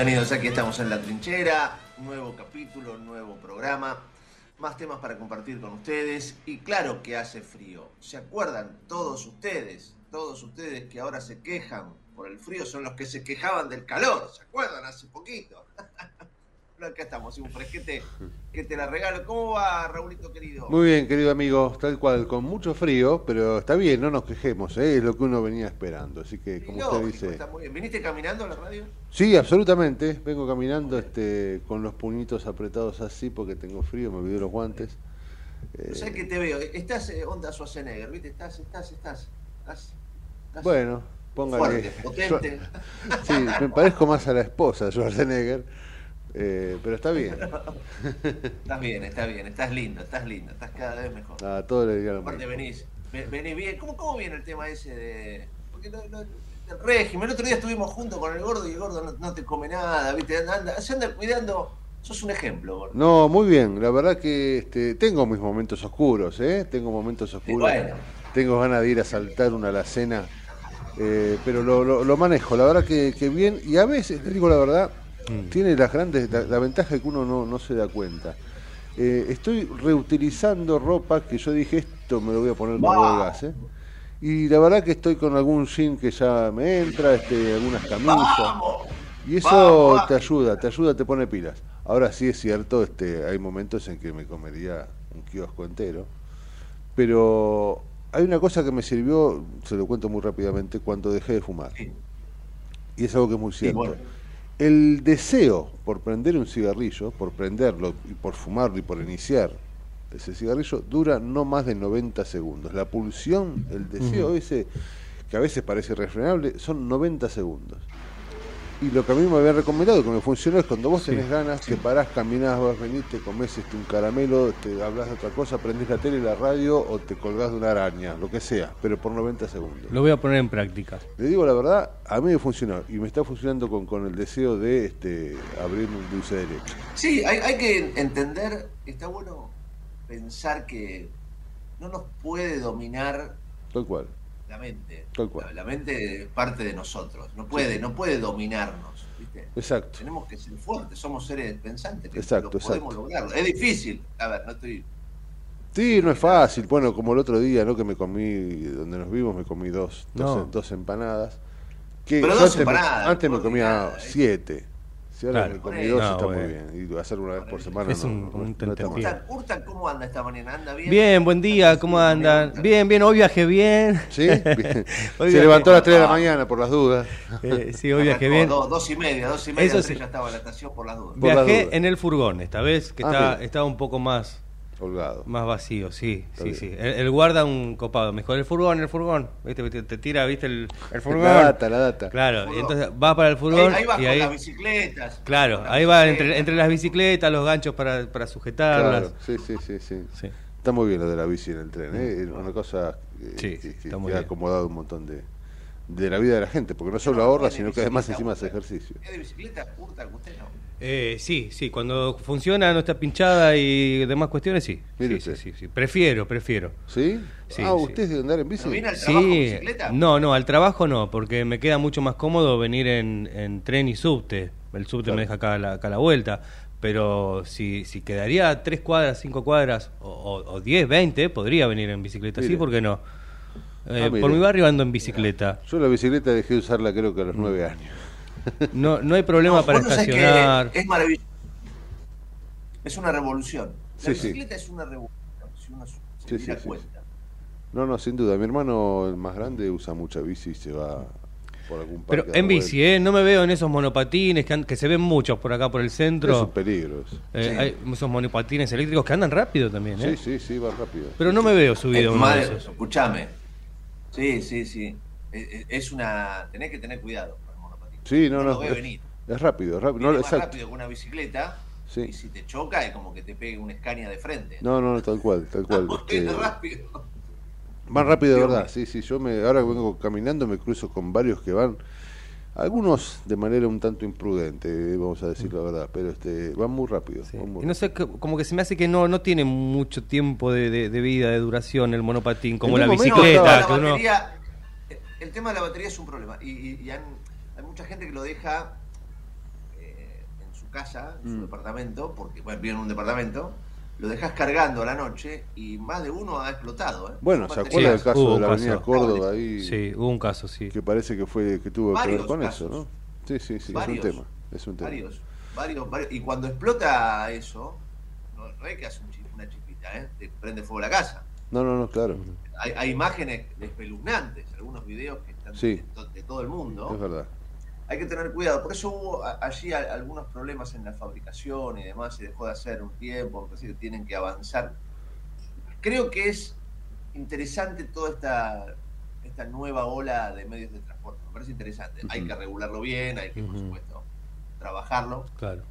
Bienvenidos, aquí estamos en la trinchera, nuevo capítulo, nuevo programa, más temas para compartir con ustedes y claro que hace frío. ¿Se acuerdan todos ustedes, todos ustedes que ahora se quejan por el frío son los que se quejaban del calor? ¿Se acuerdan hace poquito? Acá estamos, un fresquete que te la regalo. ¿Cómo va, Raulito querido? Muy bien, querido amigo, tal cual, con mucho frío, pero está bien, no nos quejemos, ¿eh? es lo que uno venía esperando. Así que, como lógico, usted dice. está muy bien. ¿Viniste caminando a la radio? Sí, absolutamente. Vengo caminando este, con los puñitos apretados así porque tengo frío, me olvidé los guantes. Eh, No sé que te veo. Estás eh, onda Schwarzenegger, ¿viste? Estás, estás, estás. estás, estás bueno, póngale. fuerte, potente. Sí, me parezco más a la esposa de Schwarzenegger, eh, pero está bien. Estás bien, estás bien, estás lindo, estás lindo, estás cada vez mejor. A todo le digan lo Aparte venís, ve- venís bien. ¿Cómo, ¿Cómo viene el tema ese de.? Porque no, no- el régimen, el otro día estuvimos juntos con el gordo y el gordo no, no te come nada, ¿viste? Anda, se anda cuidando. Sos un ejemplo, gordo. No, muy bien. La verdad que este, tengo mis momentos oscuros, ¿eh? Tengo momentos oscuros. bueno. Tengo ganas de ir a saltar una alacena, eh, pero lo, lo- lo manejo. La verdad que, que bien. Y a veces, te digo la verdad, tiene las grandes, la, la ventaja que uno no, no se da cuenta. Eh, estoy reutilizando ropa que yo dije, esto me lo voy a poner con Wow. el gas, ¿eh? Y la verdad que estoy con algún jean que ya me entra, este, algunas camisas. ¡Vamos! Y eso Vamos, te ayuda, te ayuda, te pone pilas. Ahora sí es cierto, este, hay momentos en que me comería un kiosco entero, pero hay una cosa que me sirvió, se lo cuento muy rápidamente, cuando dejé de fumar. Sí. Y es algo que es muy cierto. bueno. El deseo por prender un cigarrillo, por prenderlo y por fumarlo y por iniciar ese cigarrillo, dura no más de 90 segundos. La pulsión, el deseo ese, que a veces parece irrefrenable, son 90 segundos. Y lo que a mí me habían recomendado, que me funcionó, es cuando vos tenés ganas, te parás, caminás, vas, venís, te comés este, un caramelo, te hablas de otra cosa, prendés la tele, la radio o te colgás de una araña, lo que sea, pero por 90 segundos. Lo voy a poner en práctica. Le digo la verdad, a mí me funcionó y me está funcionando con, con el deseo de este, abrir un dulce de leche. Sí, hay, hay que entender, está bueno pensar que no nos puede dominar Tal cual. La mente. Tal cual. La, la mente es parte de nosotros, no puede, no puede dominarnos, ¿viste? Exacto. Tenemos que ser fuertes, somos seres pensantes, que Exacto, lo podemos lograrlo. Es difícil, a ver, no estoy... Sí, no es fácil. Bueno, como el otro día, ¿no? Que me comí, donde nos vimos, me comí dos, dos, No. dos empanadas. Que Pero dos antes, me- empanadas, antes me comía nada, ¿eh? siete. Si ahora Claro. me comí dos, No, está muy bueno. bien. Y hacer una vez por semana Es no, un- no- un no está mal. tentempié. Urtan, Urtan, ¿cómo anda esta mañana? ¿Anda bien? Bien, buen día, ¿cómo andan? Bien, bien, hoy viajé bien. ¿Sí? Bien. Hoy Se viajé- levantó a las 3 de la mañana por las dudas. Eh, sí, hoy viajé bien. Dos, dos y media, dos y media, Eso sí. ya estaba en la estación por las dudas. Por las Viajé dudas. en el furgón esta vez, que Ah, está, estaba un poco más, Holgado. más vacío, sí, Está sí, bien. sí. El, el guarda un copado, mejor el furgón, el furgón, ¿viste? Te, te tira, ¿viste? El, el furgón. La data, la data. Claro, y entonces va para el furgón ahí, ahí va y con ahí... las bicicletas. Claro, las ahí va entre, entre las bicicletas, los ganchos para, para sujetarlas. Claro, sí, sí, sí, sí. Sí. Está muy bien lo de la bici en el tren, ¿eh? Es una cosa eh, Sí, que, que- está muy que ha acomodado un montón de, de la vida de la gente, porque no solo No, ahorra, sino que además encima hace ejercicio. ¿Es de bicicleta? Urtan, usted no. Eh, sí, sí, cuando funciona, no está pinchada y demás cuestiones, sí. Mire Sí, sí, sí, sí. Prefiero, prefiero. ¿Sí? Sí, ah, sí. ¿usted es de andar en bici? ¿Pero viene al trabajo en Sí, bicicleta? no, no, al trabajo no, porque me queda mucho más cómodo venir en, en tren y subte. El subte Claro. me deja acá a la, acá a la vuelta. Pero si, si quedaría tres cuadras, cinco cuadras, o, o, o 10, 20, podría venir en bicicleta. Sí. ¿por qué no? Eh, Ah, mire. por mi barrio ando en bicicleta. Yo la bicicleta dejé de usarla creo que a los nueve años. No, no hay problema No, para estacionar. Es maravilloso. Es una revolución. La Sí, sí. bicicleta es una revolución. Si uno se Sí, cuenta. No, no, sin duda. Mi hermano, el más grande, usa mucha bici y se va por algún parque. Pero en bici. ¿eh? No me veo en esos monopatines que, han- que se ven muchos por acá por el Es centro. un peligro. Eh, Sí. Hay esos monopatines eléctricos que andan rápido también, ¿eh? Sí, sí, sí, va rápido. Pero no me veo subido Eh, madre, esos. escuchame. Sí, sí, sí. Eh, eh, Es una. Tenés que tener cuidado. Sí, no, no. lo veo es, venir. es rápido, es rápido. No, más exacto. rápido que una bicicleta. Sí. Y si te choca es como que te pegue una escaña de frente. No, no, no, tal cual, tal cual. Porque este, es rápido. Van rápido de verdad, sí, sí. Yo me, ahora que vengo caminando me cruzo con varios que van, algunos de manera un tanto imprudente, vamos a decir la verdad, pero este, van muy rápido. Sí. van muy Y no sé, co- como que se me hace que no, no tiene mucho tiempo de, de- de vida, de duración el monopatín, como la bicicleta. No, uno- el tema de la batería es un problema. Y, y- y han- hay mucha gente que lo deja eh, en su casa, en su Mm. departamento, porque bueno, vive en un departamento, lo dejas cargando a la noche y más de uno ha explotado. ¿eh? Bueno, ¿se acuerda del caso de la avenida. Córdoba ahí? Sí, hubo un caso, sí. Que parece que fue que tuvo que ver con casos. eso, ¿no? Sí, sí, sí, Varios. es un tema. Es un tema. Varios, varios, varios. Y cuando explota eso, no, no es que hace una chispita, ¿eh? te prende fuego la casa. No, no, no, claro. Hay, hay imágenes espeluznantes, algunos videos que están Sí. de, to- de todo el mundo. Es verdad. Hay que tener cuidado. Por eso hubo allí algunos problemas en la fabricación y demás. Se dejó de hacer un tiempo, que tienen que avanzar. Creo que es interesante toda esta, esta nueva ola de medios de transporte. Me parece interesante. Hay que regularlo bien, hay que, por supuesto, trabajarlo. Claro.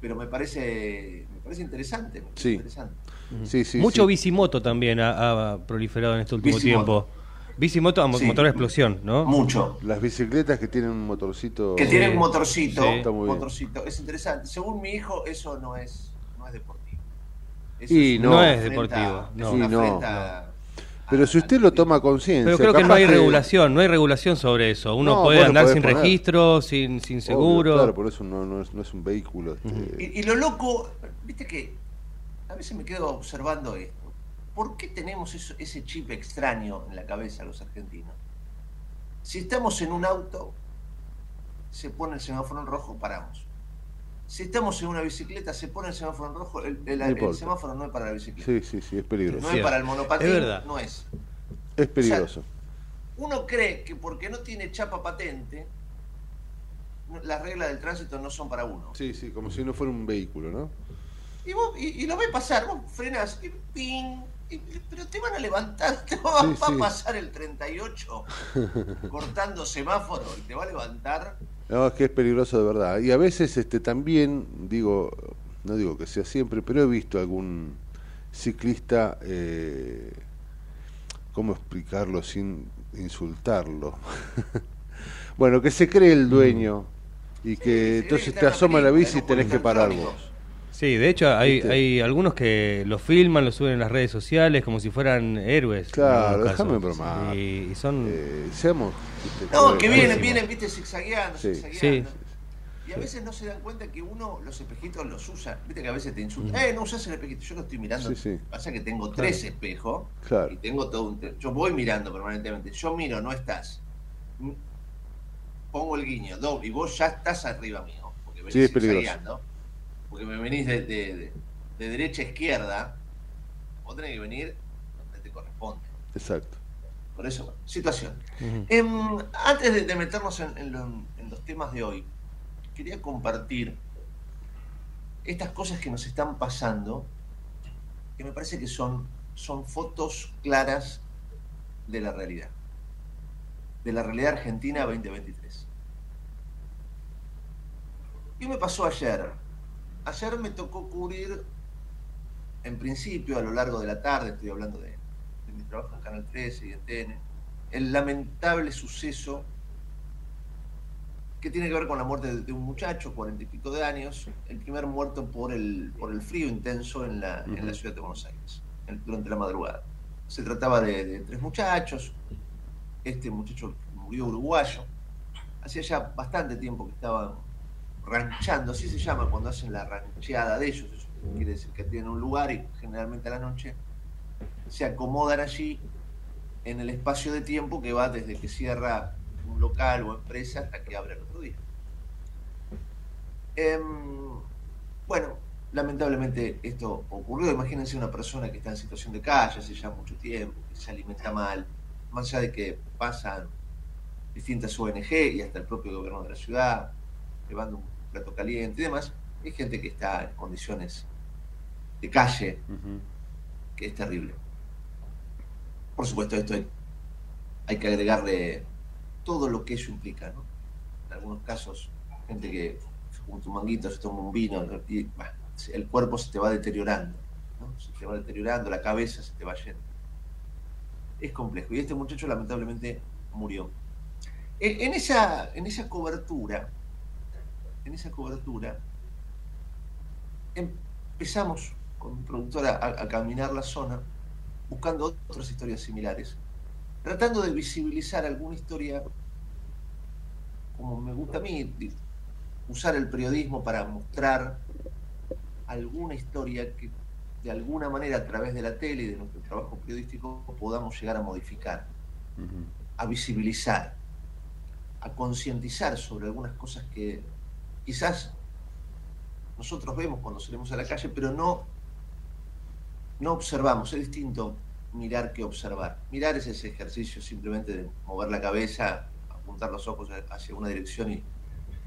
Pero me parece, me parece interesante. me parece Sí. interesante. Sí, sí, Mucho sí. bicimoto también ha, ha proliferado en este último Bicimoto. tiempo. Bicimoto, a mo- Sí. motor a explosión, ¿no? Mucho. Las bicicletas que tienen un motorcito. Que Sí. tiene un motorcito, Sí. Está muy bien. motorcito. Es interesante. Según mi hijo, eso no es, no es deportivo. Eso Y es no. es deportivo, es no. una Sí, no, Pero si usted lo toma conciencia. Pero creo que no hay regulación, no hay regulación sobre eso. Uno No, puede andar sin poner. registro, sin, sin Obvio, seguro. claro, por eso no, no, es, no es un vehículo. este, Y, y lo loco, viste que a veces me quedo observando esto. ¿Por qué tenemos eso- ese chip extraño en la cabeza los argentinos? Si estamos en un auto, se pone el semáforo en rojo, paramos. Si estamos en una bicicleta, se pone el semáforo en rojo, el, semáforo no es para la bicicleta. Sí, sí, sí, es peligroso. No Sí, es para el monopatín, es verdad. no es. Es peligroso. Uno cree que porque no tiene chapa patente, las reglas del tránsito no son para uno. Sí, sí, como si no fuera un vehículo, ¿no? Y, vos, y, y lo ves pasar, vos frenás, y ping, pero te van a levantar, te va, Sí, va sí. a pasar el 38 cortando semáforo y te va a levantar. No, es que es peligroso de verdad. Y a veces este también, digo, no digo que sea siempre, pero he visto algún ciclista, eh, ¿cómo explicarlo sin insultarlo? bueno, que se cree el dueño y que entonces te asoma la bici y tenés que parar vos. Sí, de hecho hay, ¿Viste? hay algunos que lo filman, lo suben en las redes sociales como si fueran héroes. Claro, déjame bromar. Y, y son... Eh, seamos... este, No, que vienen, vienen, viste, zigzagueando, Sí. zigzagueando. Sí. Y a veces no se dan cuenta que uno los espejitos los usa. Viste que a veces te insultan. Eh, no usas el espejito. Yo lo estoy mirando. Sí, sí. Pasa que tengo tres espejos. Claro. Y tengo todo un. Yo voy mirando permanentemente. Yo miro, no estás. Mm, Pongo el guiño, doble, y vos ya estás arriba mío. Porque venís Sí, es peligroso. Porque me venís de, de- de- de derecha a izquierda, vos tenés que venir donde te corresponde. Exacto. Por eso, bueno, situación. Em, antes de, de meternos en, en lo- en los temas de hoy, quería compartir estas cosas que nos están pasando, que me parece que son, son fotos claras de la realidad, de la realidad argentina 2023. ¿Qué me pasó ayer? Ayer me tocó cubrir, en principio, a lo largo de la tarde, estoy hablando de, de mi trabajo en Canal 13 y en TN, el lamentable suceso que tiene que ver con la muerte de, de un muchacho, cuarenta y pico de años, el primer muerto por el, por el frío intenso en la, en la Ujú. ciudad de Buenos Aires, en- durante la madrugada. Se trataba de, de tres muchachos, este muchacho murió uruguayo, hacía ya bastante tiempo que estaban ranchando, así se llama cuando hacen la rancheada de ellos, eso quiere decir que tienen un lugar y generalmente a la noche se acomodan allí en el espacio de tiempo que va desde que cierra un local o empresa hasta que abre el otro día. Em, bueno, lamentablemente esto ocurrió. Imagínense una persona que está en situación de calle hace ya mucho tiempo, que se alimenta mal, más allá de que pasan distintas ONG y hasta el propio gobierno de la ciudad, llevando un plato caliente y demás, hay gente que está en condiciones de calle, que es terrible. Por supuesto, esto hay, hay que agregarle todo lo que eso implica, ¿no? En algunos casos, gente que se junta un manguito, se toma un vino y bah, el cuerpo se te va deteriorando, ¿no? Se te va deteriorando, la cabeza se te va yendo. Es complejo. Y este muchacho lamentablemente murió. E- En esa, en esa cobertura, en esa cobertura, empezamos con mi productora a, a caminar la zona buscando otras historias similares, tratando de visibilizar alguna historia, como me gusta a mí, usar el periodismo para mostrar alguna historia que de alguna manera a través de la tele y de nuestro trabajo periodístico podamos llegar a modificar, a visibilizar, a concientizar sobre algunas cosas que quizás nosotros vemos cuando salimos a la calle, pero no, no observamos. Es distinto mirar que observar. Mirar es ese ejercicio simplemente de mover la cabeza, apuntar los ojos hacia una dirección y,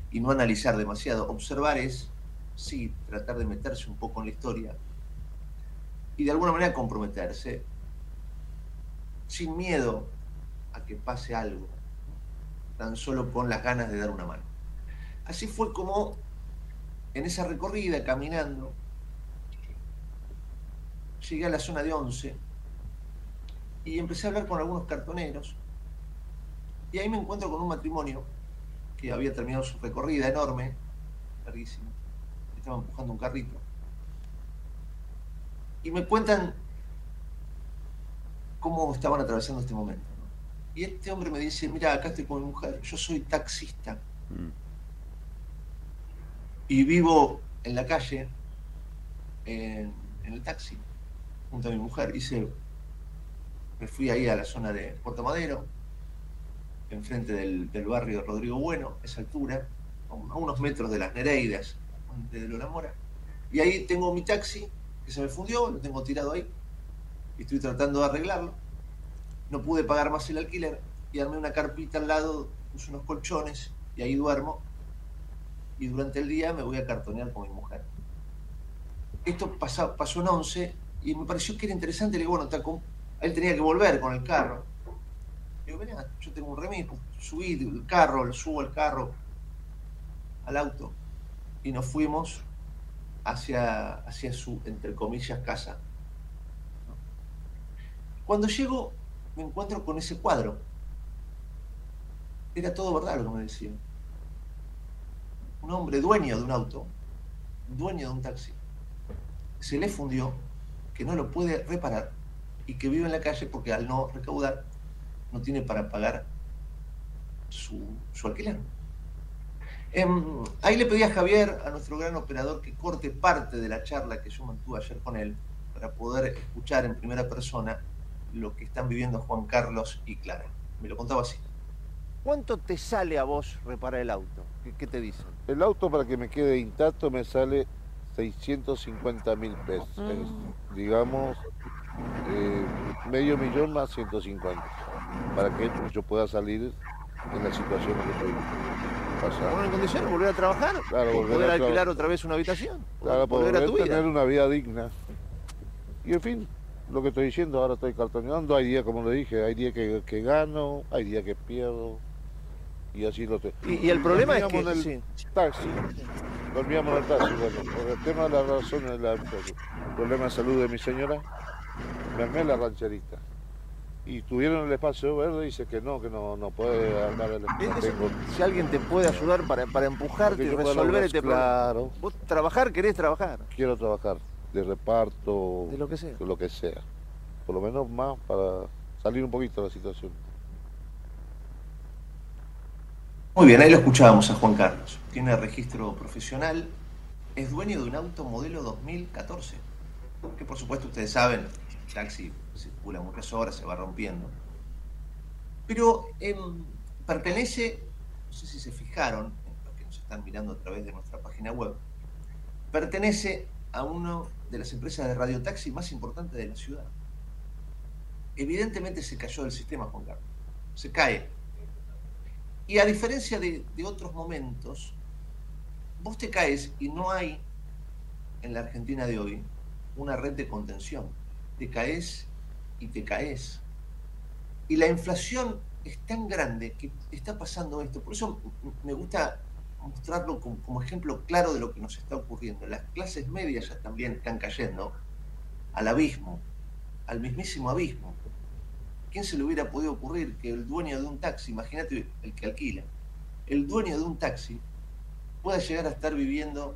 y no analizar demasiado. Observar es, sí, tratar de meterse un poco en la historia y de alguna manera comprometerse sin miedo a que pase algo, tan solo con las ganas de dar una mano. Así fue como en esa recorrida, caminando, llegué a la zona de Once y empecé a hablar con algunos cartoneros y ahí me encuentro con un matrimonio que había terminado su recorrida enorme, larguísima, estaba empujando un carrito y me cuentan cómo estaban atravesando este momento. Y este hombre me dice, mira, acá estoy con mi mujer, yo soy taxista Mm. Y vivo en la calle, en, el taxi, junto a mi mujer. Hice, me fui ahí a la zona de Puerto Madero, enfrente del, del barrio Rodrigo Bueno, esa altura, a unos metros de las Nereidas, de Lola Mora. Y ahí tengo mi taxi, que se me fundió, lo tengo tirado ahí, y estoy tratando de arreglarlo. No pude pagar más el alquiler y armé una carpita al lado, puse unos colchones y ahí duermo y durante el día me voy a cartonear con mi mujer. Esto pasa- pasó en 11 y me pareció que era interesante. Le digo, bueno, él tenía que volver con el carro. Le digo, mirá, yo tengo un remis, pues, subí el carro, subo al carro, al auto, y nos fuimos hacia, hacia su, entre comillas, casa. Cuando llego, me encuentro con ese cuadro. Era todo verdad lo que me decía un hombre dueño de un auto, dueño de un taxi, se le fundió, que no lo puede reparar y que vive en la calle porque al no recaudar no tiene para pagar su, su alquiler. Em, ahí le pedí a Javier, a nuestro gran operador, que corte parte de la charla que yo mantuve ayer con él para poder escuchar en primera persona lo que están viviendo Juan Carlos y Clara. Me lo contaba así. ¿Cuánto te sale a vos reparar el auto? ¿Qué, qué te dicen? El auto para que me quede intacto me sale 650 mil pesos. Mm. Es, digamos, eh, medio millón más 150. Para que yo pueda salir en la situación en que estoy ¿Poner en pasando. condiciones volver a trabajar? Claro, ¿O volver poder a alquilar otra vez una habitación? Para volver poder a tu vida. tener una vida digna. Y en fin, lo que estoy diciendo, ahora estoy cartoneando. Hay días, como le dije, hay días que, que gano, hay días que pierdo. Y así lo tengo. Y, y el problema es que... Dormíamos en el sí. taxi. Dormíamos en el taxi. Bueno, por el tema de la razón, el problema de salud de mi señora, me armé la rancherita. Y tuvieron el espacio verde y dice que no, que no, no puede armar el Es- espacio. si alguien te puede ayudar para, para empujarte y resolver este problema. Claro, Vos trabajar, querés trabajar. quiero trabajar de reparto, De lo que sea. de lo que sea. Por lo menos más para salir un poquito de la situación. Muy bien, ahí lo escuchábamos a Juan Carlos. Tiene registro profesional, es dueño de un auto modelo 2014, que por supuesto ustedes saben, el taxi circula muchas horas, se va rompiendo. Pero em, pertenece, no sé si se fijaron, los que nos están mirando a través de nuestra página web, pertenece a una de las empresas de radiotaxi más importantes de la ciudad. Evidentemente se cayó del sistema, Juan Carlos. Se cae. Y a diferencia de, otros momentos, vos te caes y no hay en la Argentina de hoy una red de contención. Te caes y te caes. Y la inflación es tan grande que está pasando esto. Por eso me gusta mostrarlo como, como ejemplo claro de lo que nos está ocurriendo. Las clases medias ya también están cayendo al abismo, al mismísimo abismo. ¿Quién se le hubiera podido ocurrir que el dueño de un taxi, imagínate el que alquila, el dueño de un taxi pueda llegar a estar viviendo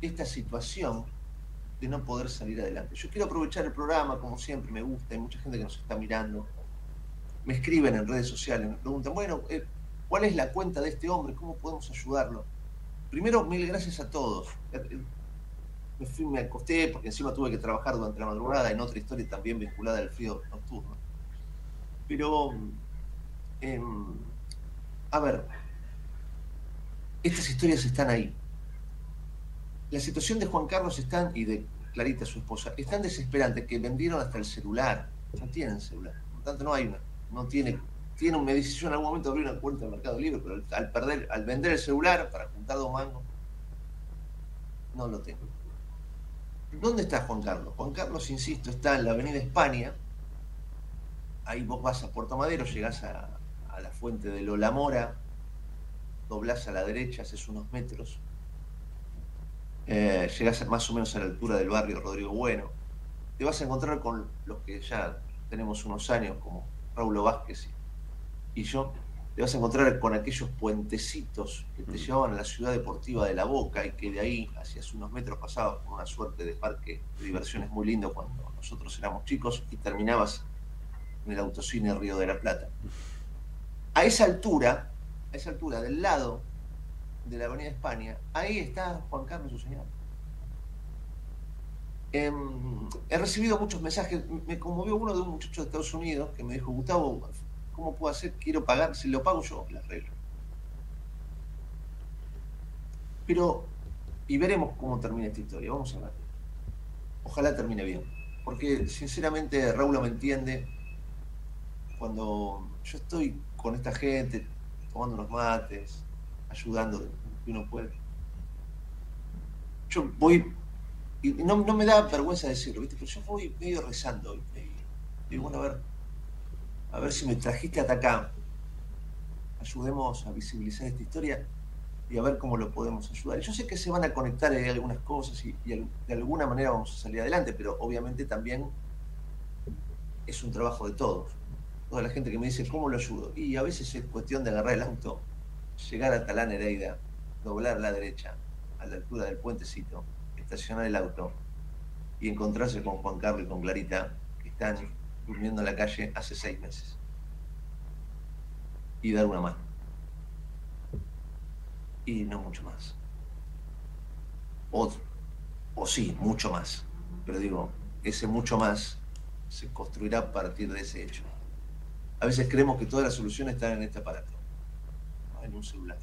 esta situación de no poder salir adelante? Yo quiero aprovechar el programa, como siempre, me gusta, hay mucha gente que nos está mirando, me escriben en redes sociales, me preguntan, bueno, eh, ¿cuál es la cuenta de este hombre? ¿Cómo podemos ayudarlo? Primero, mil gracias a todos. Eh, eh, Me, fui, me acosté porque encima tuve que trabajar durante la madrugada en otra historia también vinculada al frío nocturno. Pero, em, a ver, estas historias están ahí. La situación de Juan Carlos están, y de Clarita, su esposa, es tan desesperante que vendieron hasta el celular. No tienen celular. Por lo tanto, no hay una. No tiene. Tiene me dice, en algún momento abrí una cuenta de Mercado Libre, pero al perder, al vender el celular para juntar dos mangos, no lo tengo. ¿Dónde está Juan Carlos? Juan Carlos, insisto, está en la Avenida España. Ahí vos vas a Puerto Madero, llegás a, a la fuente de Lola Mora, doblás a la derecha, haces unos metros, eh, llegás más o menos a la altura del barrio Rodrigo Bueno. Te vas a encontrar con los que ya tenemos unos años, como Raúl Vázquez y, y yo. Te vas a encontrar con aquellos puentecitos que te llevaban a la ciudad deportiva de La Boca y que de ahí, hacia unos metros, pasabas por una suerte de parque de diversiones muy lindo cuando nosotros éramos chicos y terminabas en el autocine Río de la Plata. A esa altura, a esa altura, del lado de la Avenida España, ahí está Juan Carlos, su señor. Em, he recibido muchos mensajes, me conmovió uno de un muchacho de Estados Unidos que me dijo, Gustavo, ¿cómo puedo hacer? Quiero pagar, si lo pago yo, la arreglo. Pero, y veremos cómo termina esta historia, vamos a ver. Ojalá termine bien, porque sinceramente Raúl me entiende cuando yo estoy con esta gente, tomando unos mates, ayudando de uno puede. Yo voy, y no, no me da vergüenza decirlo, ¿viste? pero yo voy medio rezando. Y digo, bueno, a ver, a ver si me trajiste hasta acá. Ayudemos a visibilizar esta historia y a ver cómo lo podemos ayudar. Yo sé que se van a conectar ahí algunas cosas y, de alguna manera vamos a salir adelante, pero obviamente también es un trabajo de todos. Toda la gente que me dice, ¿cómo lo ayudo? Y a veces es cuestión de agarrar el auto, llegar a Talán Hereida, doblar la derecha, a la altura del puentecito, estacionar el auto y encontrarse con Juan Carlos y con Clarita, que están durmiendo en la calle hace seis meses. Y dar una mano. Y no mucho más. O, o sí, mucho más. Pero digo, ese mucho más se construirá a partir de ese hecho. A veces creemos que todas las soluciones están en este aparato. un celular,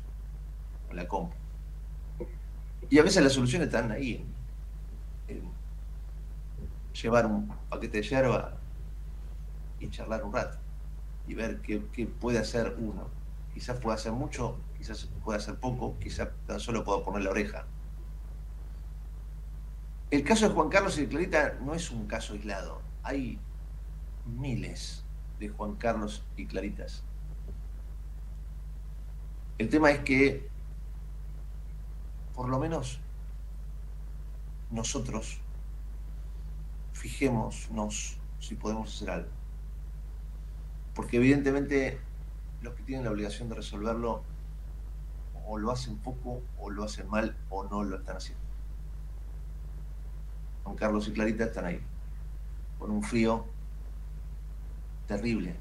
en la compu. Y a veces las soluciones están ahí, en, en llevar un paquete de yerba y charlar un rato y ver qué, qué puede hacer uno. Quizás pueda hacer mucho, quizás pueda hacer poco, quizás tan solo pueda poner la oreja. El caso de Juan Carlos y de Clarita no es un caso aislado. Hay miles de Juan Carlos y Claritas. El tema es que, por lo menos, nosotros fijémonos si podemos hacer algo. Porque evidentemente los que tienen la obligación de resolverlo o lo hacen poco, o lo hacen mal, o no lo están haciendo. Juan Carlos y Clarita están ahí, con un frío terrible.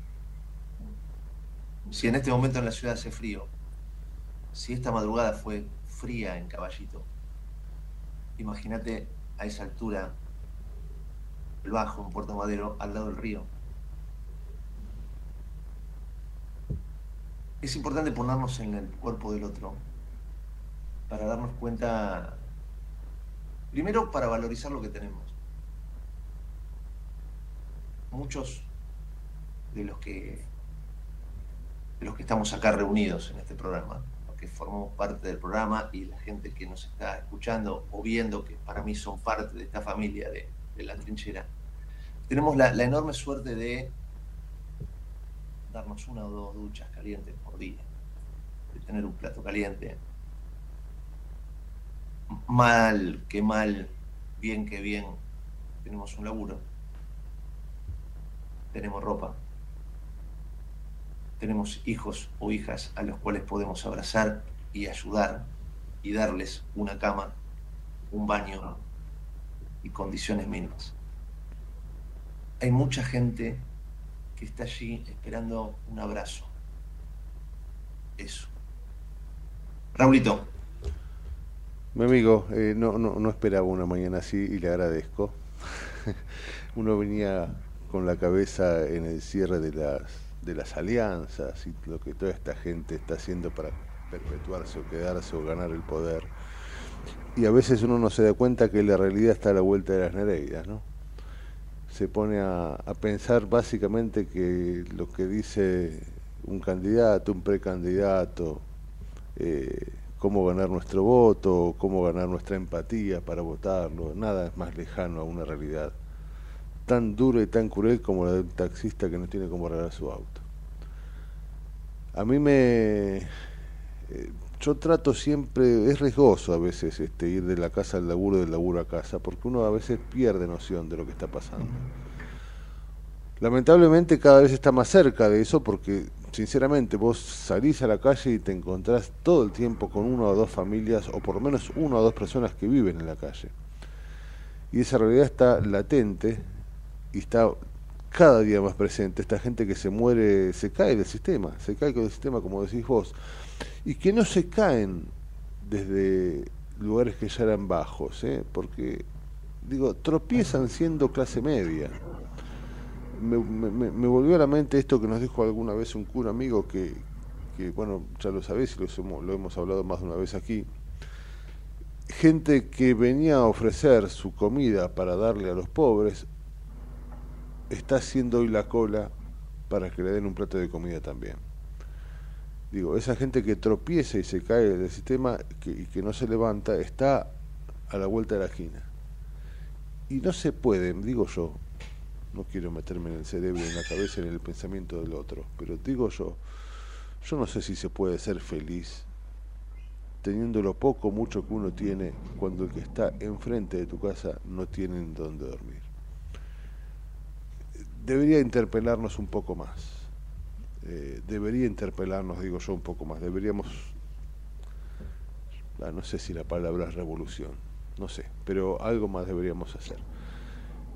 Si en este momento en la ciudad hace frío, si esta madrugada fue fría en Caballito, imagínate a esa altura, el bajo, en Puerto Madero, al lado del río. Es importante ponernos en el cuerpo del otro para darnos cuenta, primero para valorizar lo que tenemos. Muchos de los que de los que estamos acá reunidos en este programa, los que formamos parte del programa y la gente que nos está escuchando o viendo, que para mí son parte de esta familia de, la trinchera, tenemos la, la enorme suerte de darnos una o dos duchas calientes por día, de tener un plato caliente. Mal que mal, bien que bien, tenemos un laburo, tenemos ropa, tenemos hijos o hijas a los cuales podemos abrazar y ayudar y darles una cama, un baño y condiciones mínimas. Hay mucha gente que está allí esperando un abrazo. Eso. Raulito. Mi amigo, eh, no, no, no esperaba una mañana así y le agradezco. Uno venía con la cabeza en el cierre de las, de las alianzas y lo que toda esta gente está haciendo para perpetuarse o quedarse o ganar el poder. Y a veces uno no se da cuenta que la realidad está a la vuelta de las Nereidas, ¿no? se pone a, pensar básicamente que lo que dice un candidato, un precandidato, eh, cómo ganar nuestro voto, cómo ganar nuestra empatía para votarlo, nada es más lejano a una realidad tan dura y tan cruel como la del taxista que no tiene cómo arreglar su auto. A mí me... Eh, yo trato siempre, es riesgoso a veces este, ir de la casa al laburo, del laburo a casa, porque uno a veces pierde noción de lo que está pasando. Lamentablemente cada vez está más cerca de eso porque, sinceramente, vos salís a la calle y te encontrás todo el tiempo con una o dos familias, o por lo menos una o dos personas que viven en la calle. Y esa realidad está latente y está cada día más presente. Esta gente que se muere, se cae del sistema, se cae con el sistema, como decís vos y que no se caen desde lugares que ya eran bajos, ¿eh? porque, digo, tropiezan siendo clase media. Me, me, volvió a la mente esto que nos dijo alguna vez un cura amigo que, que bueno, ya lo sabéis y lo lo hemos hablado más de una vez aquí. Gente que venía a ofrecer su comida para darle a los pobres, está haciendo hoy la cola para que le den un plato de comida también. Digo, esa gente que tropieza y se cae del sistema y que no se levanta está a la vuelta de la esquina. Y no se puede, digo yo, no quiero meterme en el cerebro, en la cabeza, en el pensamiento del otro, pero digo yo, yo no sé si se puede ser feliz teniendo lo poco mucho que uno tiene cuando el que está enfrente de tu casa no tiene en dónde dormir. Debería interpelarnos un poco más eh, debería interpelarnos, digo yo, un poco más. Deberíamos, ah, no sé si la palabra es revolución, no sé, pero algo más deberíamos hacer.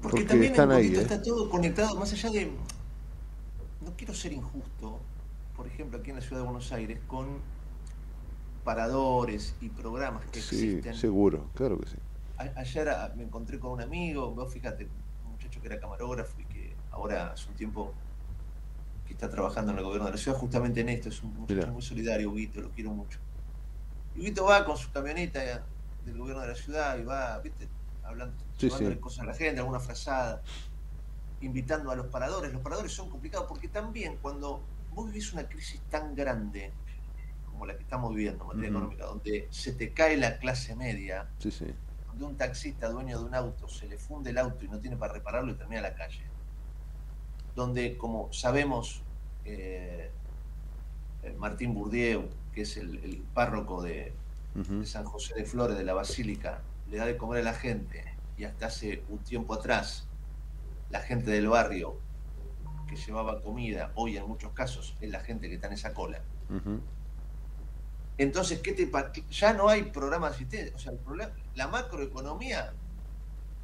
Porque, Porque también están ahí, ¿eh? está todo conectado, más allá de, no quiero ser injusto, por ejemplo, aquí en la ciudad de Buenos Aires, con paradores y programas que sí, existen. seguro, claro que sí. A ayer me encontré con un amigo, vos fíjate, un muchacho que era camarógrafo y ahora hace un tiempo que está trabajando en el gobierno de la ciudad justamente en esto, es un muchacho muy solidario, Huguito, lo quiero mucho. Y Huguito va con su camioneta del gobierno de la ciudad y va, viste, hablando, Sí, cosas a la gente, alguna frazada, invitando a los paradores. Los paradores son complicados porque también cuando vos vivís una crisis tan grande como la que estamos viviendo en materia económica, donde se te cae la clase media, sí. donde un taxista dueño de un auto se le funde el auto y no tiene para repararlo y termina en la calle. Donde, como sabemos, eh, el Martín Bourdieu, que es el, el párroco de, San José de Flores, de la Basílica, le da de comer a la gente y hasta hace un tiempo atrás la gente del barrio que llevaba comida, hoy en muchos casos es la gente que está en esa cola. Entonces, ¿qué te ya no hay programa de asistencia? O sea, el problema, la macroeconomía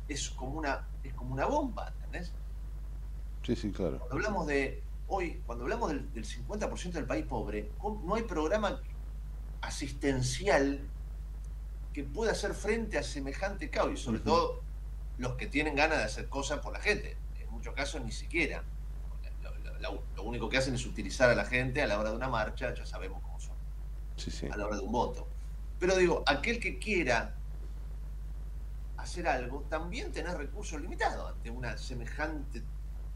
es como una, es como una bomba, ¿entendés? Sí, sí, claro. Cuando hablamos de hoy, cuando hablamos del, del 50% del país pobre, ¿cómo- no hay programa asistencial que pueda hacer frente a semejante caos, y sobre todo los que tienen ganas de hacer cosas por la gente. En muchos casos ni siquiera. Lo, lo- lo- lo único que hacen es utilizar a la gente a la hora de una marcha, ya sabemos cómo son Sí, sí. a la hora de un voto. Pero digo, aquel que quiera hacer algo, también tenés recursos limitados ante una semejante,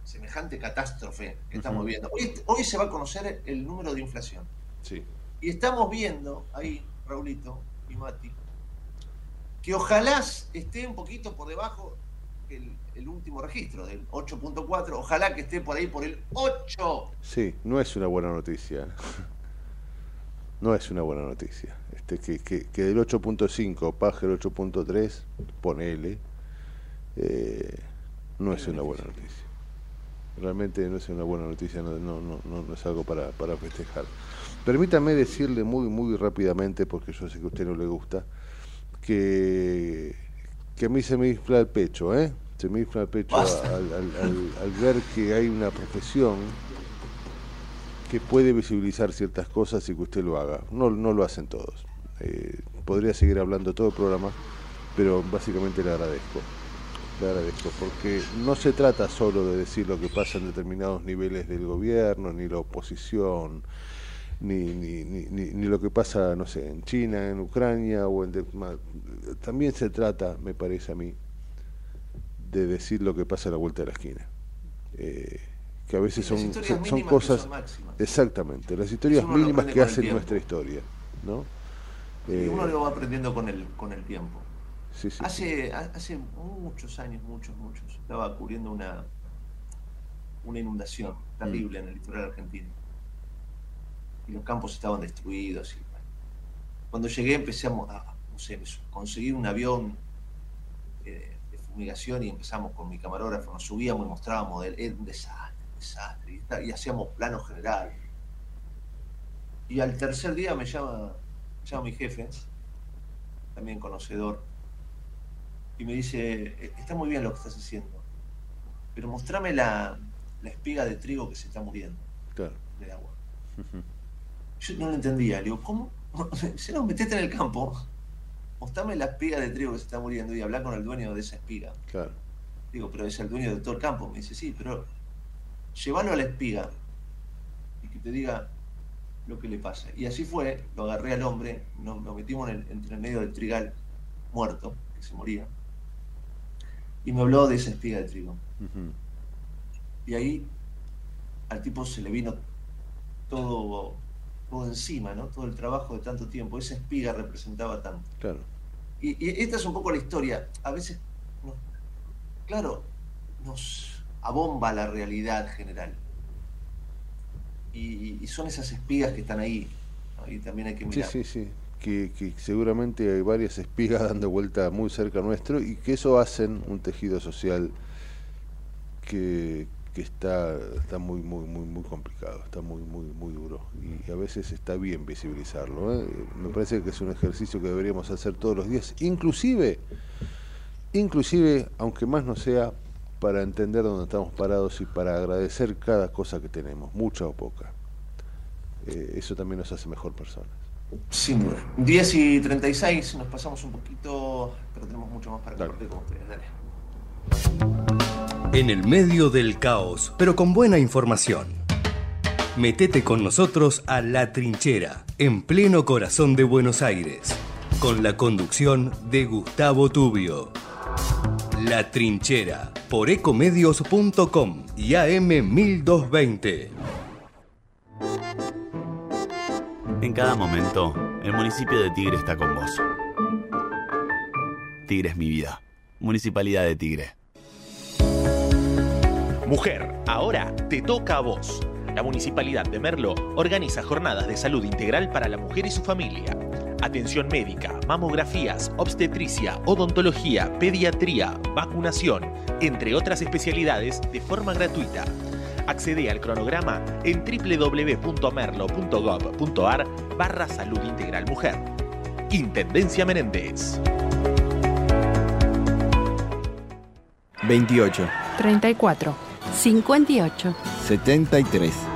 semejante catástrofe que estamos viendo. Hoy, hoy se va a conocer el número de inflación. Sí. Y estamos viendo ahí, Raulito y Mati, que ojalá esté un poquito por debajo el, el último registro, del 8.4, ojalá que esté por ahí por el 8. Sí, no es una buena noticia. No es una buena noticia. Este, que, que, que del 8.5 baje el 8.3, ponele, eh, no es una buena noticia. Realmente no es una buena noticia, no, no, no, no- es algo para, para festejar. Permítame decirle muy, muy rápidamente, porque yo sé que a usted no le gusta, que, que a mí se me infla el pecho, ¿eh? Se me infla el pecho Basta. al, al- al- al ver que hay una profesión que puede visibilizar ciertas cosas y que usted lo haga. No, no lo hacen todos. Eh, podría seguir hablando todo el programa, pero básicamente le agradezco. Le agradezco, porque no se trata solo de decir lo que pasa en determinados niveles del gobierno, ni la oposición, ni, ni, ni, ni- lo que pasa, no sé, en China, en Ucrania, o en... de- también se trata, me parece a mí, de decir lo que pasa a la vuelta de la esquina. Eh, que a veces son, son, cosas... son. Exactamente, las historias mínimas que hacen nuestra historia, ¿no? Y Eh, uno lo va aprendiendo con el, con el tiempo. Sí, sí, sí. Hace, ha- hace muchos años, muchos, muchos, estaba cubriendo una, una inundación terrible en el litoral argentino. Y los campos estaban destruidos. Y, bueno, cuando llegué empecé a, no sé, conseguir un avión eh, de fumigación y empezamos con mi camarógrafo, nos subíamos y mostrábamos, del- era un desastre, un desastre. Y hacíamos planos generales. Y al tercer día me llama, me llama mi jefe, también conocedor, y me dice, "Eh, está muy bien lo que estás haciendo, pero mostrame la, la espiga de trigo que se está muriendo Claro. de agua. Yo no lo entendía, le digo, ¿cómo? Si no, metete en el campo, mostrame la espiga de trigo que se está muriendo y hablar con el dueño de esa espiga. Claro. Digo, pero es el dueño de todo el campo. Me dice, sí, pero llévalo a la espiga y que te diga lo que le pasa. Y así fue, lo agarré al hombre, nos, lo metimos en el- entre el medio del trigal muerto, que se moría, y me habló de esa espiga de trigo. Y ahí al tipo se le vino todo, todo encima, ¿no? Todo el trabajo de tanto tiempo. Esa espiga representaba tanto. Claro. Y, y esta es un poco la historia. A veces, nos- claro, nos abomba la realidad general. Y, y son esas espigas que están ahí. ¿no? Y también hay que Sí, mirar. sí, sí. Que, seguramente hay varias espigas dando vuelta muy cerca nuestro y que eso hacen un tejido social que, que está, está muy, muy, muy, muy complicado, está muy, muy, muy duro. Y a veces está bien visibilizarlo. ¿eh? Me parece que es un ejercicio que deberíamos hacer todos los días, inclusive, inclusive, aunque más no sea, para entender dónde estamos parados y para agradecer cada cosa que tenemos, mucha o poca. Eh, eso también nos hace mejor personas. Sin duda. 10 y 36, nos pasamos un poquito, pero tenemos mucho más para Dale. compartir con ustedes. Dale. En el medio del caos, pero con buena información. Metete con nosotros a La Trinchera, en pleno corazón de Buenos Aires, con la conducción de Gustavo Tubio. La Trinchera, por ecomedios.com y AM1220. En cada momento, el municipio de Tigre está con vos. Tigre es mi vida. Municipalidad de Tigre. Mujer, ahora te toca a vos. La Municipalidad de Merlo organiza jornadas de salud integral para la mujer y su familia. Atención médica, mamografías, obstetricia, odontología, pediatría, vacunación, entre otras especialidades de forma gratuita. Accede al cronograma en www.merlo.gov.ar barra salud integral mujer. Intendencia Menéndez. 28, 34, 58. 73.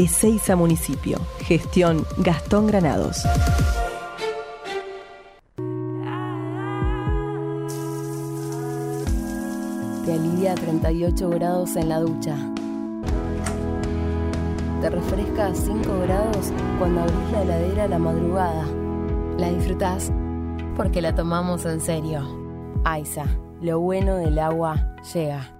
Ezeiza Municipio. Gestión Gastón Granados. Te alivia a 38 grados en la ducha. Te refresca a 5 grados cuando abrís la heladera a la madrugada. La disfrutás porque la tomamos en serio. Aiza, lo bueno del agua llega.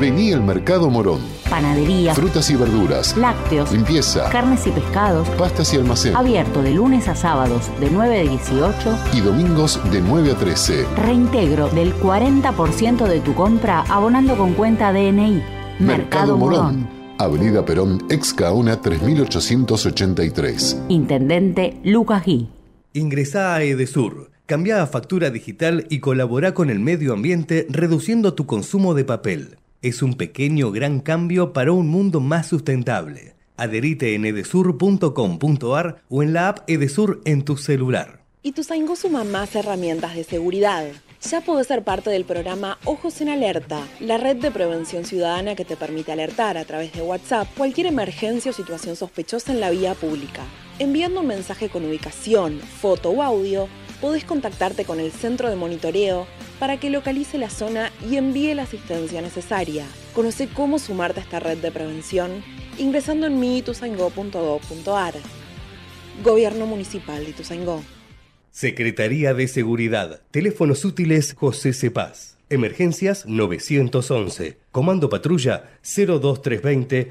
Vení al Mercado Morón. Panadería. Frutas y verduras. Lácteos. Limpieza. Carnes y pescados. Pastas y almacén. Abierto de lunes a sábados de 9 a 18. Y domingos de 9 a 13. Reintegro del 40% de tu compra abonando con cuenta DNI. Mercado, Mercado Morón. Morón. Avenida Perón, ex Caona 3883. Intendente Lucas Gui. Ingresá a Edesur. Cambia a factura digital y colabora con el medio ambiente reduciendo tu consumo de papel. Es un pequeño gran cambio para un mundo más sustentable. Adherite en edesur.com.ar o en la app Edesur en tu celular. Ituzaingó suma más herramientas de seguridad. Ya podés ser parte del programa Ojos en Alerta, la red de prevención ciudadana que te permite alertar a través de WhatsApp cualquier emergencia o situación sospechosa en la vía pública. Enviando un mensaje con ubicación, foto o audio, podés contactarte con el centro de monitoreo para que localice la zona y envíe la asistencia necesaria. Conoce cómo sumarte a esta red de prevención ingresando en miituzaingó.gov.ar. Gobierno Municipal de Ituzaingó. Secretaría de Seguridad. Teléfonos útiles José Cepaz. Emergencias 911. Comando Patrulla 02320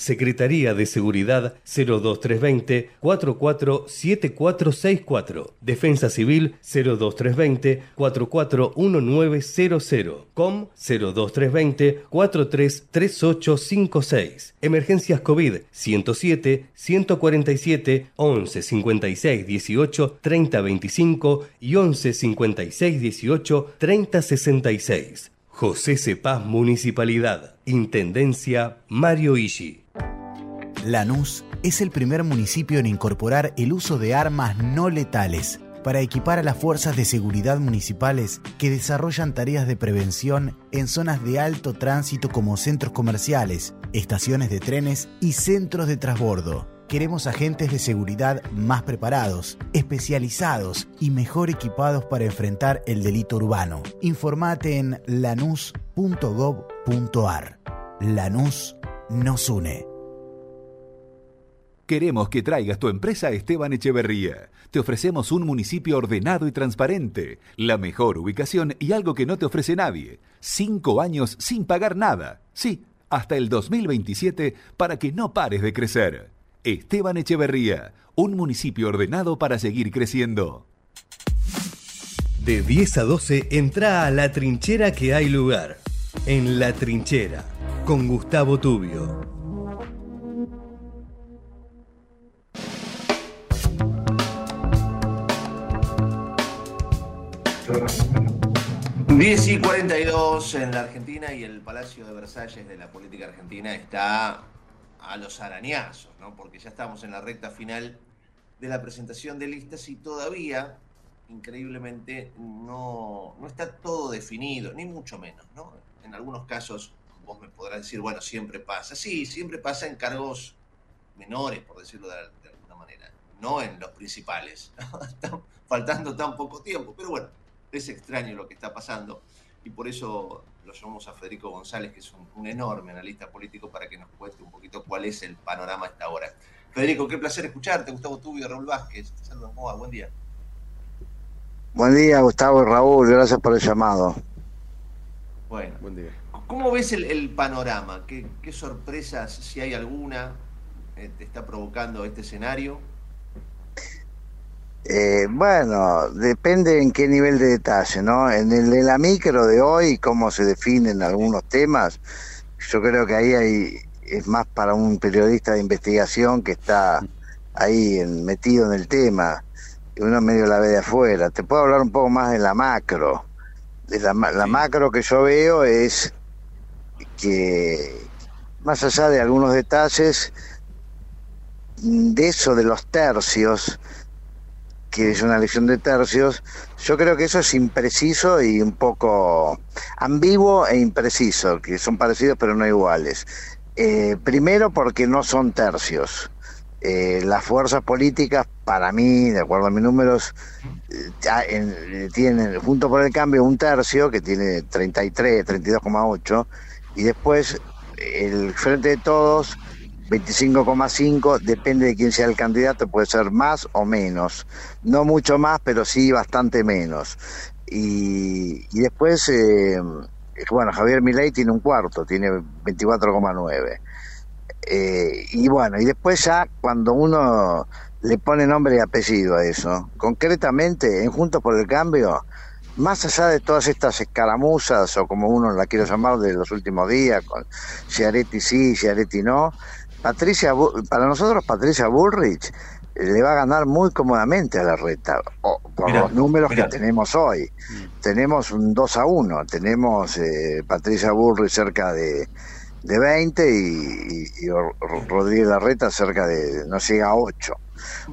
Secretaría de Seguridad 02320 447464. Defensa Civil 02320 441900. COM 02320 433856. Emergencias COVID 107 147 11 56 18 30 25 y 11 56 18 30 66. José Cepaz Municipalidad. Intendencia Mario Ishi. Lanús es el primer municipio en incorporar el uso de armas no letales para equipar a las fuerzas de seguridad municipales que desarrollan tareas de prevención en zonas de alto tránsito como centros comerciales, estaciones de trenes y centros de transbordo. Queremos agentes de seguridad más preparados, especializados y mejor equipados para enfrentar el delito urbano. Informate en lanus.gov.ar. Lanús nos une. Queremos que traigas tu empresa a Esteban Echeverría. Te ofrecemos un municipio ordenado y transparente, la mejor ubicación y algo que no te ofrece nadie. Cinco años sin pagar nada. Sí, hasta el 2027 para que no pares de crecer. Esteban Echeverría, un municipio ordenado para seguir creciendo. De 10 a 12 entra a la trinchera que hay lugar. En la trinchera, con Gustavo Tubio. 10 y 42 en la Argentina y el Palacio de Versalles de la política argentina está a los arañazos, ¿no? Porque ya estamos en la recta final de la presentación de listas y todavía, increíblemente, no, no está todo definido, ni mucho menos, ¿no? En algunos casos vos me podrás decir, bueno, siempre pasa. Sí, siempre pasa en cargos menores, por decirlo de, alguna manera, no en los principales. faltando tan poco tiempo, pero bueno, es extraño lo que está pasando y por eso lo llamamos a Federico González, que es un, enorme analista político, para que nos cueste un poquito cuál es el panorama a esta hora. Federico, qué placer escucharte. Gustavo Tubio, Raúl Vázquez. Te saludan. Buen día. Buen día, Gustavo y Raúl. Gracias por el llamado. Bueno, buen día. ¿Cómo ves el, panorama? ¿Qué, sorpresas, si hay alguna, eh, te está provocando este escenario? Eh, bueno, depende en qué nivel de detalle, ¿no? En el de la micro de hoy, cómo se definen algunos temas, yo creo que ahí hay, es más para un periodista de investigación que está ahí metido en el tema, uno medio la ve de afuera. Te puedo hablar un poco más de la macro. De la, la macro que yo veo es que, más allá de algunos detalles, de eso de los tercios, que es una elección de tercios, yo creo que eso es impreciso y un poco ambiguo e impreciso, que son parecidos pero no iguales. Eh, primero porque no son tercios. Eh, las fuerzas políticas, para mí, de acuerdo a mis números, eh, tienen junto por el cambio un tercio que tiene 33, 32,8 y después el Frente de Todos 25,5, depende de quién sea el candidato, puede ser más o menos. No mucho más, pero sí bastante menos. Y, después, eh, bueno, Javier Milei tiene un cuarto, tiene 24,9. Eh, y bueno, y después ya cuando uno le pone nombre y apellido a eso, concretamente en Juntos por el Cambio, más allá de todas estas escaramuzas, o como uno la quiere llamar de los últimos días, con Ciaretti sí, Ciaretti no, Patricia, para nosotros Patricia Bullrich le va a ganar muy cómodamente a la reta, por los números que tenemos hoy. Mm. Tenemos un 2 a 1, tenemos eh, Patricia Bullrich cerca de, de 20 y, y, Rodríguez Larreta cerca de, no llega a 8.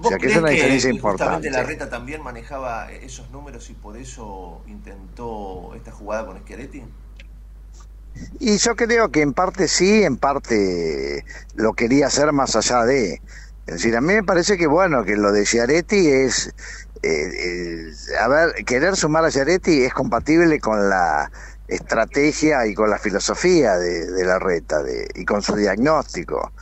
O sea que es una diferencia importante. Larreta también manejaba esos números y por eso intentó esta jugada con Schiaretti? Y yo creo que en parte sí, en parte lo quería hacer más allá de. Es decir, a mí me parece que bueno, que lo de Giaretti es. Eh, eh, querer sumar a Giaretti es compatible con la estrategia y con la filosofía de, la reta de, y con su diagnóstico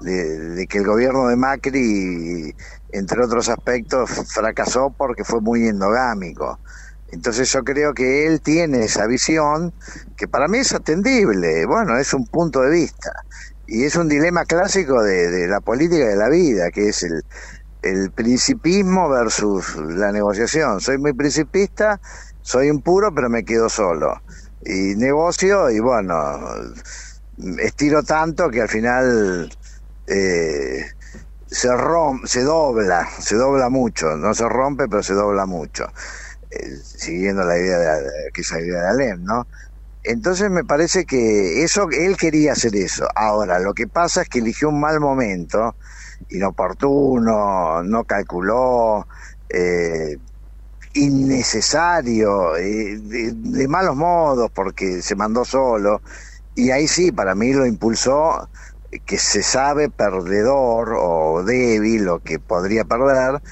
de, de, que el gobierno de Macri, entre otros aspectos, fracasó porque fue muy endogámico. Entonces yo creo que él tiene esa visión que para mí es atendible, bueno, es un punto de vista y es un dilema clásico de, la política de la vida, que es el, principismo versus la negociación. Soy muy principista, soy un puro, pero me quedo solo. Y negocio y bueno, estiro tanto que al final eh, se, rom se dobla, se dobla mucho, no se rompe, pero se dobla mucho. Eh, siguiendo la idea de, que esa idea de Alem, ¿no? Entonces me parece que eso él quería hacer eso. Ahora, lo que pasa es que eligió un mal momento, inoportuno, no calculó, eh, innecesario, eh, de, malos modos, porque se mandó solo. Y ahí sí, para mí lo impulsó que se sabe perdedor o débil o que podría perder.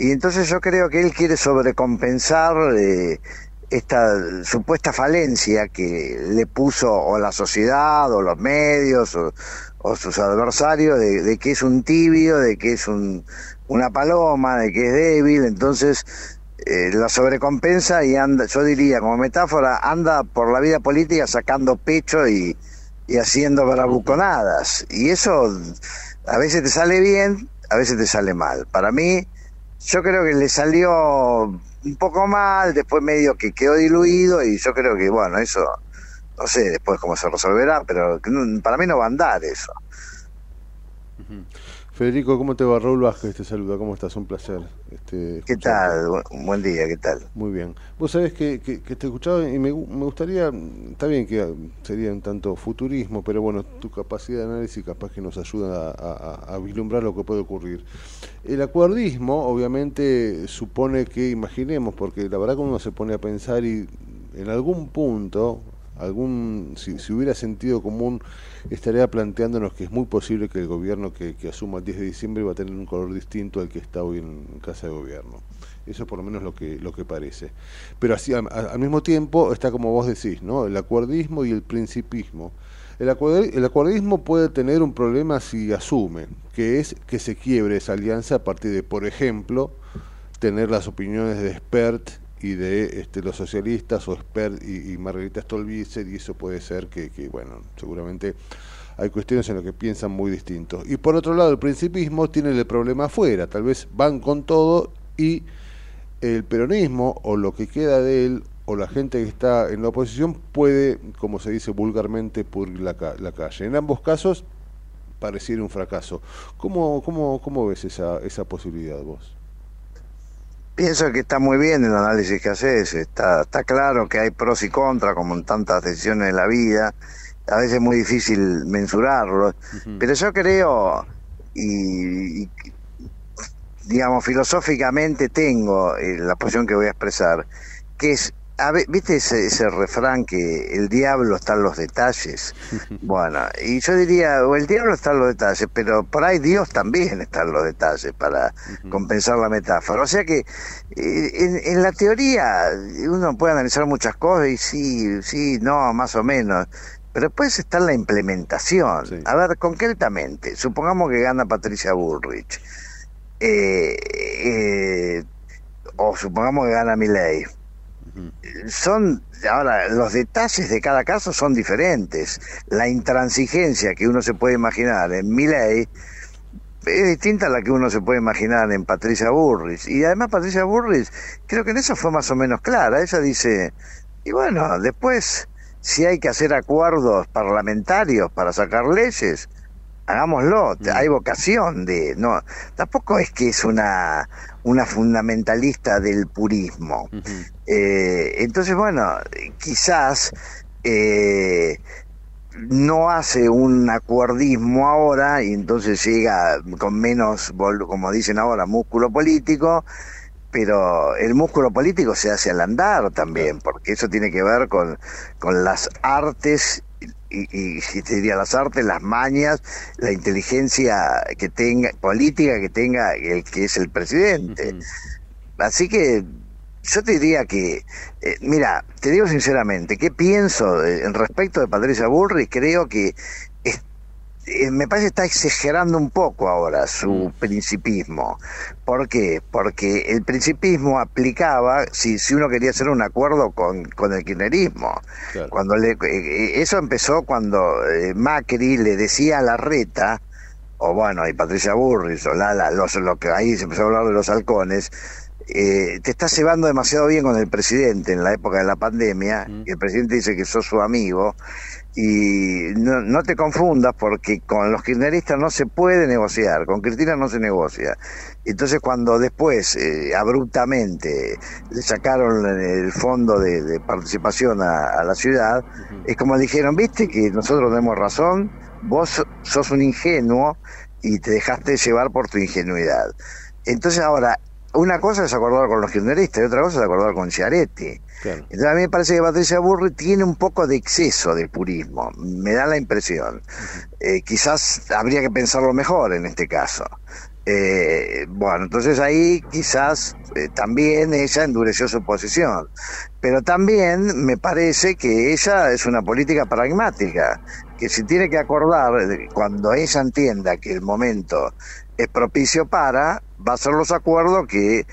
Y entonces yo creo que él quiere sobrecompensar eh, esta supuesta falencia que le puso o la sociedad o los medios o, o sus adversarios de, que es un tibio, de que es un, una paloma, de que es débil. Entonces eh, la sobrecompensa y anda, yo diría como metáfora, anda por la vida política sacando pecho y, y haciendo bravuconadas. Y eso a veces te sale bien, a veces te sale mal. Para mí, yo creo que le salió un poco mal, después medio que quedó diluido y yo creo que, bueno, eso, no sé después cómo se resolverá, pero para mí no va a andar eso. Federico, ¿cómo te va? Raúl Vázquez te saluda, ¿cómo estás? Un placer. Este, ¿Qué tal? Un buen día, ¿qué tal? Muy bien. Vos sabés que, que, que te escuchaba y me, me, gustaría, está bien que sería un tanto futurismo, pero bueno, tu capacidad de análisis capaz que nos ayuda a, a, a vislumbrar lo que puede ocurrir. El acuerdismo obviamente supone que imaginemos, porque la verdad que uno se pone a pensar y en algún punto algún si, si, hubiera sentido común estaría planteándonos que es muy posible que el gobierno que, que, asuma el 10 de diciembre va a tener un color distinto al que está hoy en casa de gobierno. Eso es por lo menos lo que lo que parece. Pero así al, al mismo tiempo está como vos decís no el acuerdismo y el principismo. El, acuerd, el acuerdismo puede tener un problema si asume que es que se quiebre esa alianza a partir de por ejemplo tener las opiniones de expert y de este, los socialistas o Spert y, y Margarita Stolbizer y eso puede ser que, que, bueno, seguramente hay cuestiones en las que piensan muy distintos. Y por otro lado, el principismo tiene el problema afuera, tal vez van con todo y el peronismo o lo que queda de él o la gente que está en la oposición puede, como se dice vulgarmente, pudrir la, la calle. En ambos casos pareciera un fracaso. ¿Cómo, cómo, cómo ves esa, esa posibilidad vos? Pienso que está muy bien el análisis que haces, está, está claro que hay pros y contras como en tantas decisiones de la vida, a veces es muy difícil mensurarlo, uh -huh. pero yo creo, y, y, digamos, filosóficamente tengo eh, la posición que voy a expresar, que es a ver, ¿viste ese, ese, refrán que el diablo está en los detalles? Bueno, y yo diría, o el diablo está en los detalles, pero por ahí Dios también está en los detalles para compensar la metáfora. O sea que eh, en, en, la teoría uno puede analizar muchas cosas y sí, sí, no, más o menos. Pero después está la implementación. Sí. A ver, concretamente, supongamos que gana Patricia Bullrich. Eh, eh, o supongamos que gana Milley son ahora los detalles de cada caso son diferentes. La intransigencia que uno se puede imaginar en Milley es distinta a la que uno se puede imaginar en Patricia Burris. Y además Patricia Burris creo que en eso fue más o menos clara. Ella dice y bueno después si hay que hacer acuerdos parlamentarios para sacar leyes hagámoslo, mm. hay vocación de, no, tampoco es que es una, una fundamentalista del purismo. Uh -huh. eh, entonces, bueno, quizás eh, no hace un acuerdismo ahora y entonces llega con menos, como dicen ahora, músculo político, pero el músculo político se hace al andar también, porque eso tiene que ver con, con las artes y, y si te diría las artes, las mañas, la inteligencia que tenga, política que tenga el que es el presidente. Uh -huh. Así que yo te diría que, eh, mira, te digo sinceramente, ¿qué pienso en respecto de Patricia Burri? Creo que eh, me parece que está exagerando un poco ahora su principismo. ¿Por qué? Porque el principismo aplicaba si, si uno quería hacer un acuerdo con, con el kirchnerismo. Claro. Cuando le, eh, eso empezó cuando eh, Macri le decía a la reta, o bueno, y Patricia Burris, o Lala, los, lo que ahí se empezó a hablar de los halcones, eh, te estás llevando demasiado bien con el presidente en la época de la pandemia, mm. y el presidente dice que sos su amigo, y no, no, te confundas porque con los kirchneristas no se puede negociar, con Cristina no se negocia. Entonces cuando después eh, abruptamente le sacaron el fondo de, de participación a, a, la ciudad, uh -huh. es como dijeron, viste que nosotros tenemos razón, vos sos un ingenuo y te dejaste llevar por tu ingenuidad. Entonces ahora una cosa es acordar con los kirchneristas y otra cosa es acordar con Chiaretti. Entonces a mí me parece que Patricia Burri tiene un poco de exceso de purismo, me da la impresión. Eh, quizás habría que pensarlo mejor en este caso. Eh, bueno, entonces ahí quizás eh, también ella endureció su posición. Pero también me parece que ella es una política pragmática, que si tiene que acordar, cuando ella entienda que el momento es propicio para, va a hacer los acuerdos que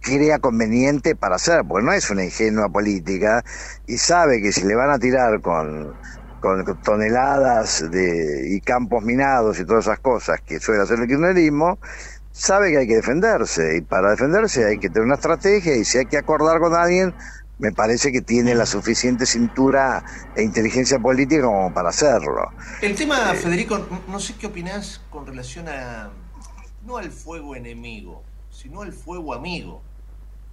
crea conveniente para hacer, porque no es una ingenua política y sabe que si le van a tirar con, con toneladas de, y campos minados y todas esas cosas que suele hacer el kirchnerismo, sabe que hay que defenderse y para defenderse hay que tener una estrategia y si hay que acordar con alguien, me parece que tiene la suficiente cintura e inteligencia política como para hacerlo. El tema, Federico, no sé qué opinás con relación a, no al fuego enemigo, sino al fuego amigo,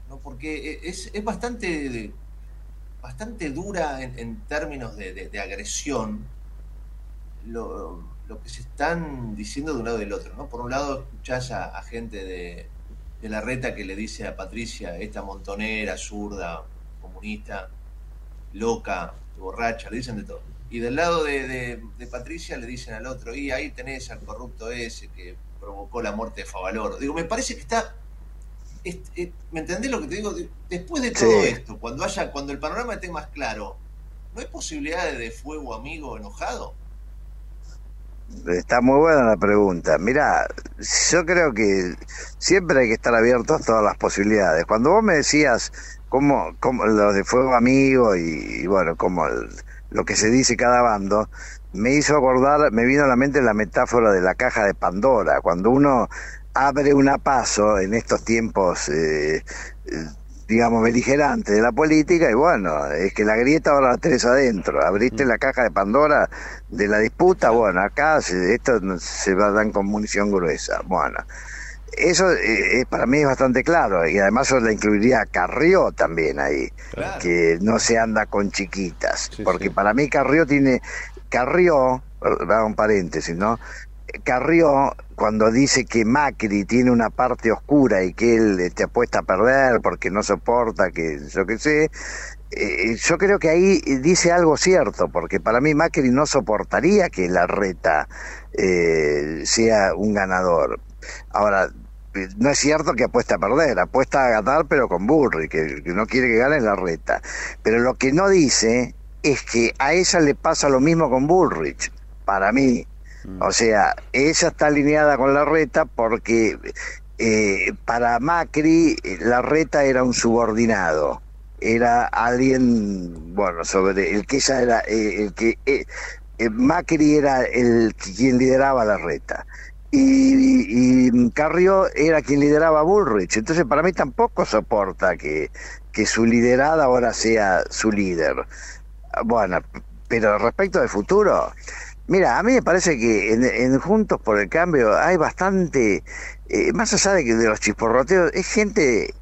¿no? porque es, es bastante, bastante dura en, términos de, agresión lo, lo, que se están diciendo de un lado y del otro. ¿no? Por un lado escuchás a, gente de, de, la reta que le dice a Patricia, esta montonera, zurda, comunista, loca, borracha, le dicen de todo. Y del lado de, de, Patricia le dicen al otro, y ahí tenés al corrupto ese que provocó la muerte de Favaloro. Digo, me parece que está. ¿Me entendés lo que te digo? Después de todo esto, cuando haya, cuando el panorama esté más claro, ¿no hay posibilidades de fuego amigo enojado? Está muy buena la pregunta. Mira, yo creo que siempre hay que estar abiertos a todas las posibilidades. Cuando vos me decías cómo, cómo lo de fuego amigo y, bueno, como lo que se dice cada bando, me hizo acordar, me vino a la mente la metáfora de la caja de Pandora, cuando uno abre una paso en estos tiempos, eh, digamos, beligerantes de la política, y bueno, es que la grieta ahora la tenés adentro, abriste la caja de Pandora de la disputa, bueno, acá esto se va a dar con munición gruesa, bueno. Eso eh, para mí es bastante claro y además yo la incluiría a Carrió también ahí, que no se anda con chiquitas, porque para mí Carrió tiene Carrió, un paréntesis, ¿no? Carrió, cuando dice que Macri tiene una parte oscura y que él te este, apuesta a perder porque no soporta que yo qué sé, eh, yo creo que ahí dice algo cierto, porque para mí Macri no soportaría que la reta eh, sea un ganador. Ahora, no es cierto que apuesta a perder, apuesta a ganar pero con Burri, que, que no quiere que gane la reta. Pero lo que no dice es que a ella le pasa lo mismo con Bullrich, para mí. Mm. O sea, ella está alineada con la reta porque eh, para Macri la reta era un subordinado, era alguien, bueno, sobre el que ella era, eh, el que eh, Macri era el quien lideraba la reta. Y, y, Carrió era quien lideraba a Bullrich. Entonces, para mí tampoco soporta que, que su liderada ahora sea su líder. Bueno, pero respecto del futuro, mira, a mí me parece que en, Juntos por el Cambio hay bastante, eh, más allá de, que de los chisporroteos, es gente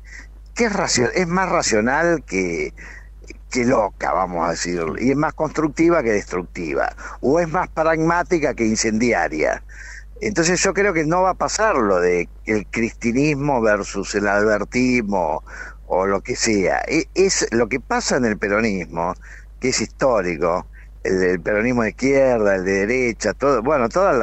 que es, es más racional que, que loca, vamos a decir, y es más constructiva que destructiva, o es más pragmática que incendiaria. Entonces yo creo que no va a pasar lo de el cristinismo versus el albertismo o lo que sea. E, es lo que pasa en el peronismo, que es histórico, el, peronismo de izquierda, el de derecha, todo, bueno, todos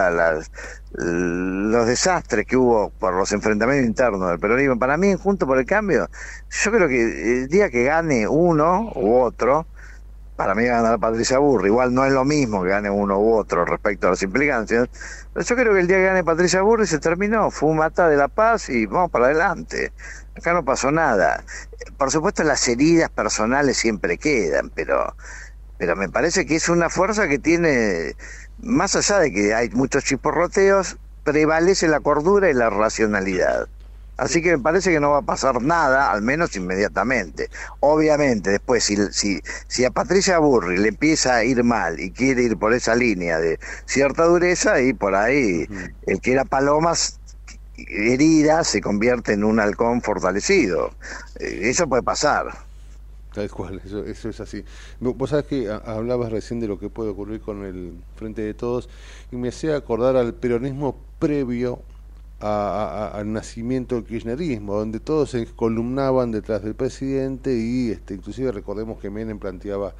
los desastres que hubo por los enfrentamientos internos del peronismo, para mí, junto por el cambio, yo creo que el día que gane uno u otro, para mí va a Patricia Burri, igual no es lo mismo que gane uno u otro respecto a las implicancias, pero yo creo que el día que gane Patricia Burri se terminó, fue un mata de la paz y vamos para adelante. Acá no pasó nada. Por supuesto las heridas personales siempre quedan, pero, pero me parece que es una fuerza que tiene, más allá de que hay muchos chisporroteos, prevalece la cordura y la racionalidad. Así que me parece que no va a pasar nada, al menos inmediatamente. Obviamente, después, si, si, si a Patricia Burri le empieza a ir mal y quiere ir por esa línea de cierta dureza, y por ahí el que era Palomas herida se convierte en un halcón fortalecido. Eh, eso puede pasar. Tal cual, eso, eso es así. Vos sabés que hablabas recién de lo que puede ocurrir con el Frente de Todos y me hacía acordar al peronismo previo a- a- al nacimiento del kirchnerismo, donde todos se columnaban detrás del presidente y este, inclusive recordemos que Menem planteaba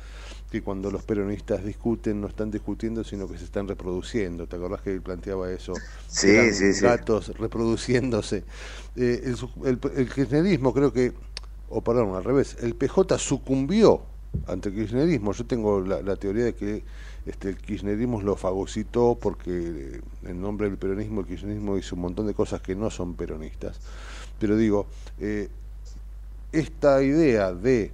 que cuando los peronistas discuten no están discutiendo sino que se están reproduciendo. ¿Te acordás que él planteaba eso? Sí, sí, sí. Gatos reproduciéndose. Eh, el, el, el kirchnerismo creo que, o perdón, al revés, el PJ sucumbió ante el kirchnerismo. Yo tengo la, la teoría de que este, el kirchnerismo lo fagocitó porque eh, en nombre del peronismo el kirchnerismo hizo un montón de cosas que no son peronistas. Pero digo, eh, esta idea de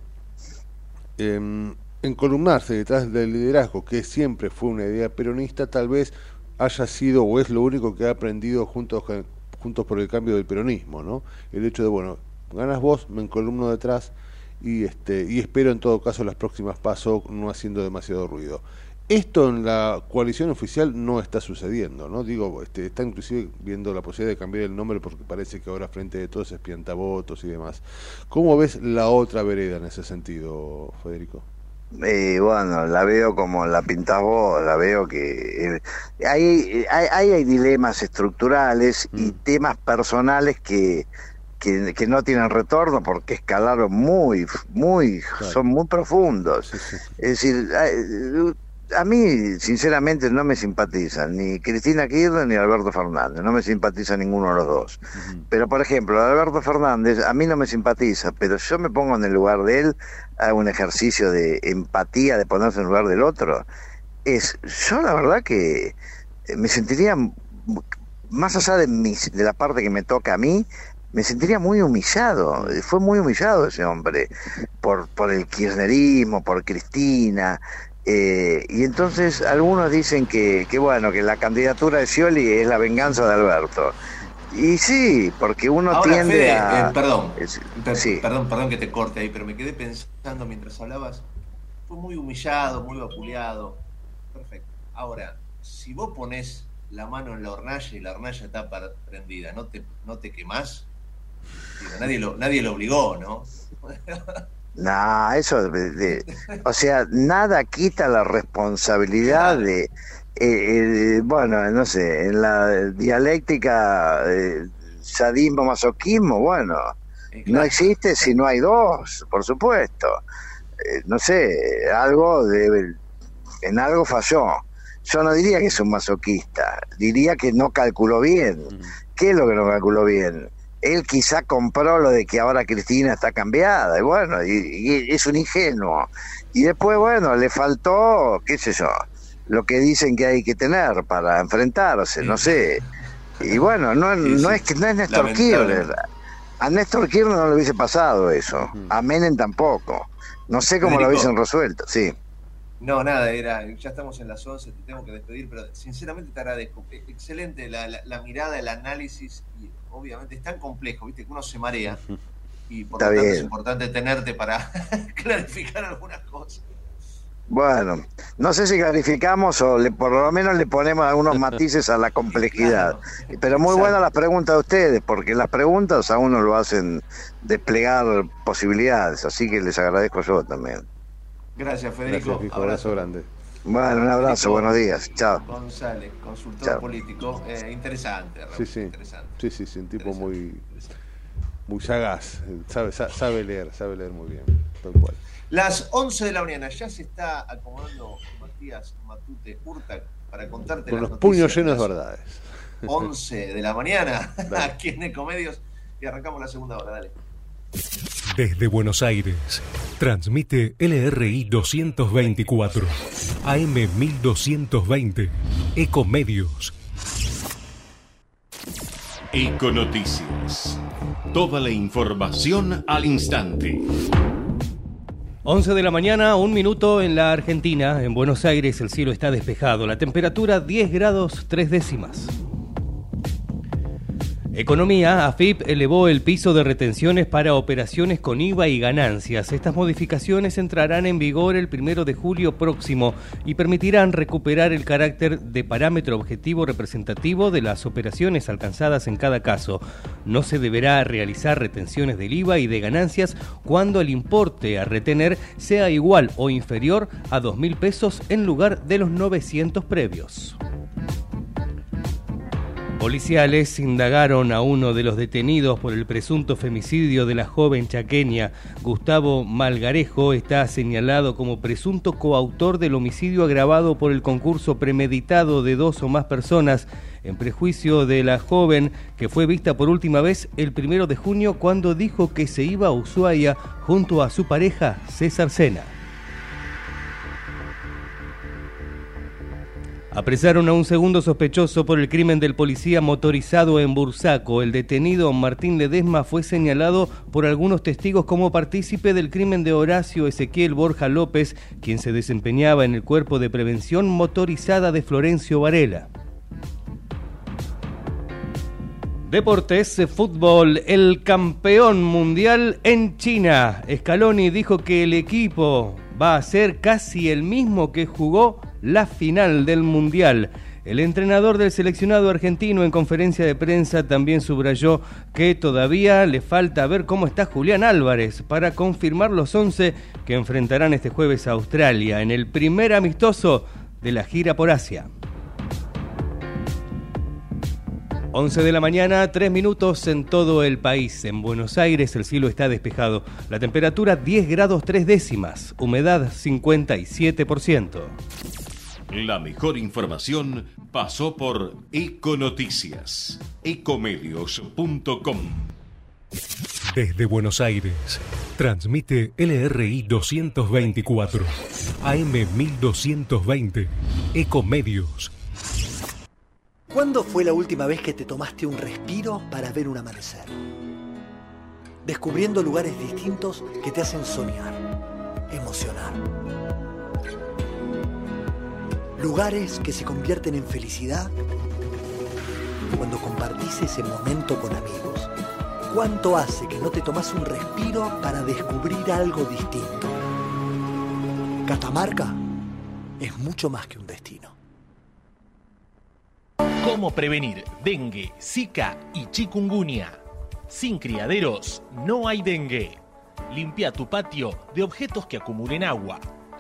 em, encolumnarse detrás del liderazgo, que siempre fue una idea peronista, tal vez haya sido o es lo único que ha aprendido juntos, juntos por el cambio del peronismo, ¿no? El hecho de, bueno, ganas vos, me encolumno detrás y, este, y espero en todo caso las próximas pasos no haciendo demasiado ruido. Esto en la coalición oficial no está sucediendo, ¿no? Digo, este, está inclusive viendo la posibilidad de cambiar el nombre porque parece que ahora frente de todos es piantavotos y demás. ¿Cómo ves la otra vereda en ese sentido, Federico? Eh, bueno, la veo como la pintas vos, la veo que eh, hay, hay, hay, dilemas estructurales y temas personales que, que, que no tienen retorno porque escalaron muy, muy, son muy profundos. Es decir, hay- a mí sinceramente no me simpatizan ni Cristina Kirchner ni Alberto Fernández, no me simpatiza ninguno de los dos. Pero por ejemplo, Alberto Fernández a mí no me simpatiza, pero yo me pongo en el lugar de él, hago un ejercicio de empatía, de ponerse en el lugar del otro. Es, yo la verdad que eh, me sentiría, más allá de, mis, de la parte que me toca a mí, me sentiría muy humillado. Fue muy humillado ese hombre por, por el kirchnerismo, por Cristina. Eh, y entonces algunos dicen que, que bueno, que la candidatura de Scioli es la venganza de Alberto. Y sí, porque uno Ahora, tiende Fede, a... eh, perdón, es- per- sí. perdón, perdón que te corte ahí, pero me quedé pensando mientras hablabas. Fue muy humillado, muy vapuleado. Perfecto. Ahora, si vos pones la mano en la hornalla y la hornalla está prendida, ¿no te, no te quemás? Digo, nadie, lo, nadie lo obligó, ¿no? No, eso, de- de- o sea, nada quita la responsabilidad de, eh, eh, bueno, no sé, en la dialéctica, eh, sadismo, masoquismo, bueno, no existe si no hay dos, por supuesto. Eh, no sé, algo debe, en algo falló. Yo no diría que es un masoquista, diría que no calculó bien. ¿Qué es lo que no calculó bien? Él quizá compró lo de que ahora Cristina está cambiada, y bueno, y, y es un ingenuo. Y después, bueno, le faltó, qué sé yo, lo que dicen que hay que tener para enfrentarse, no sé. Y bueno, no, no es que no es Néstor Lamentable. Kirchner. A Néstor Kirchner no le hubiese pasado eso. A Menem tampoco. No sé cómo lo hubiesen resuelto, sí. No, nada, era, ya estamos en las 11, te tengo que despedir, pero sinceramente te agradezco. Excelente la, la- la mirada, el análisis, y obviamente es tan complejo, viste, que uno se marea. Y por Está lo tanto es bien. importante tenerte para clarificar algunas cosas. Bueno, no sé si clarificamos o le- por lo menos le ponemos algunos matices a la complejidad. Pero muy buenas las preguntas de ustedes, porque las preguntas a uno lo hacen desplegar posibilidades, así que les agradezco yo también. Gracias, Federico. Gracias, Fijo, abrazo grande. Bueno, un abrazo, buenos días, chao. González, consultor Chao. político, eh, interesante. Raúl, Sí, sí. Interesante. Sí, sí, sí, un tipo muy, muy sagaz. Sabe, sa- sabe leer, sabe leer muy bien. Tal cual. Las 11 de la mañana ya se está acomodando Matías Matute Urtac para contarte Con las los puños llenos de verdades. 11 de la mañana aquí en Ecomedios y arrancamos la segunda hora, dale. Desde Buenos Aires, transmite LRI 224, AM 1220, Ecomedios. Econoticias. Toda la información al instante. 11 de la mañana, un minuto en la Argentina. En Buenos Aires el cielo está despejado. La temperatura 10 grados 3 décimas. Economía, AFIP elevó el piso de retenciones para operaciones con IVA y ganancias. Estas modificaciones entrarán en vigor el primero de julio próximo y permitirán recuperar el carácter de parámetro objetivo representativo de las operaciones alcanzadas en cada caso. No se deberá realizar retenciones del IVA y de ganancias cuando el importe a retener sea igual o inferior a 2.000 pesos en lugar de los 900 previos. Policiales indagaron a uno de los detenidos por el presunto femicidio de la joven chaqueña. Gustavo Malgarejo está señalado como presunto coautor del homicidio agravado por el concurso premeditado de dos o más personas en prejuicio de la joven que fue vista por última vez el primero de junio cuando dijo que se iba a Ushuaia junto a su pareja César Sena. Apresaron a un segundo sospechoso por el crimen del policía motorizado en Bursaco. El detenido Martín Ledesma fue señalado por algunos testigos como partícipe del crimen de Horacio Ezequiel Borja López, quien se desempeñaba en el cuerpo de prevención motorizada de Florencio Varela. Deportes, fútbol, el campeón mundial en China. Scaloni dijo que el equipo va a ser casi el mismo que jugó la final del mundial. El entrenador del seleccionado argentino en conferencia de prensa también subrayó que todavía le falta ver cómo está Julián Álvarez para confirmar los 11 que enfrentarán este jueves a Australia en el primer amistoso de la gira por Asia. 11 de la mañana, 3 minutos en todo el país. En Buenos Aires el cielo está despejado. La temperatura 10 grados 3 décimas. Humedad 57%. La mejor información pasó por Econoticias. Ecomedios.com. Desde Buenos Aires, transmite LRI 224, AM 1220, Ecomedios. ¿Cuándo fue la última vez que te tomaste un respiro para ver un amanecer? Descubriendo lugares distintos que te hacen soñar, emocionar. Lugares que se convierten en felicidad cuando compartís ese momento con amigos. ¿Cuánto hace que no te tomas un respiro para descubrir algo distinto? Catamarca es mucho más que un destino. ¿Cómo prevenir dengue, zika y chikungunya? Sin criaderos no hay dengue. Limpia tu patio de objetos que acumulen agua.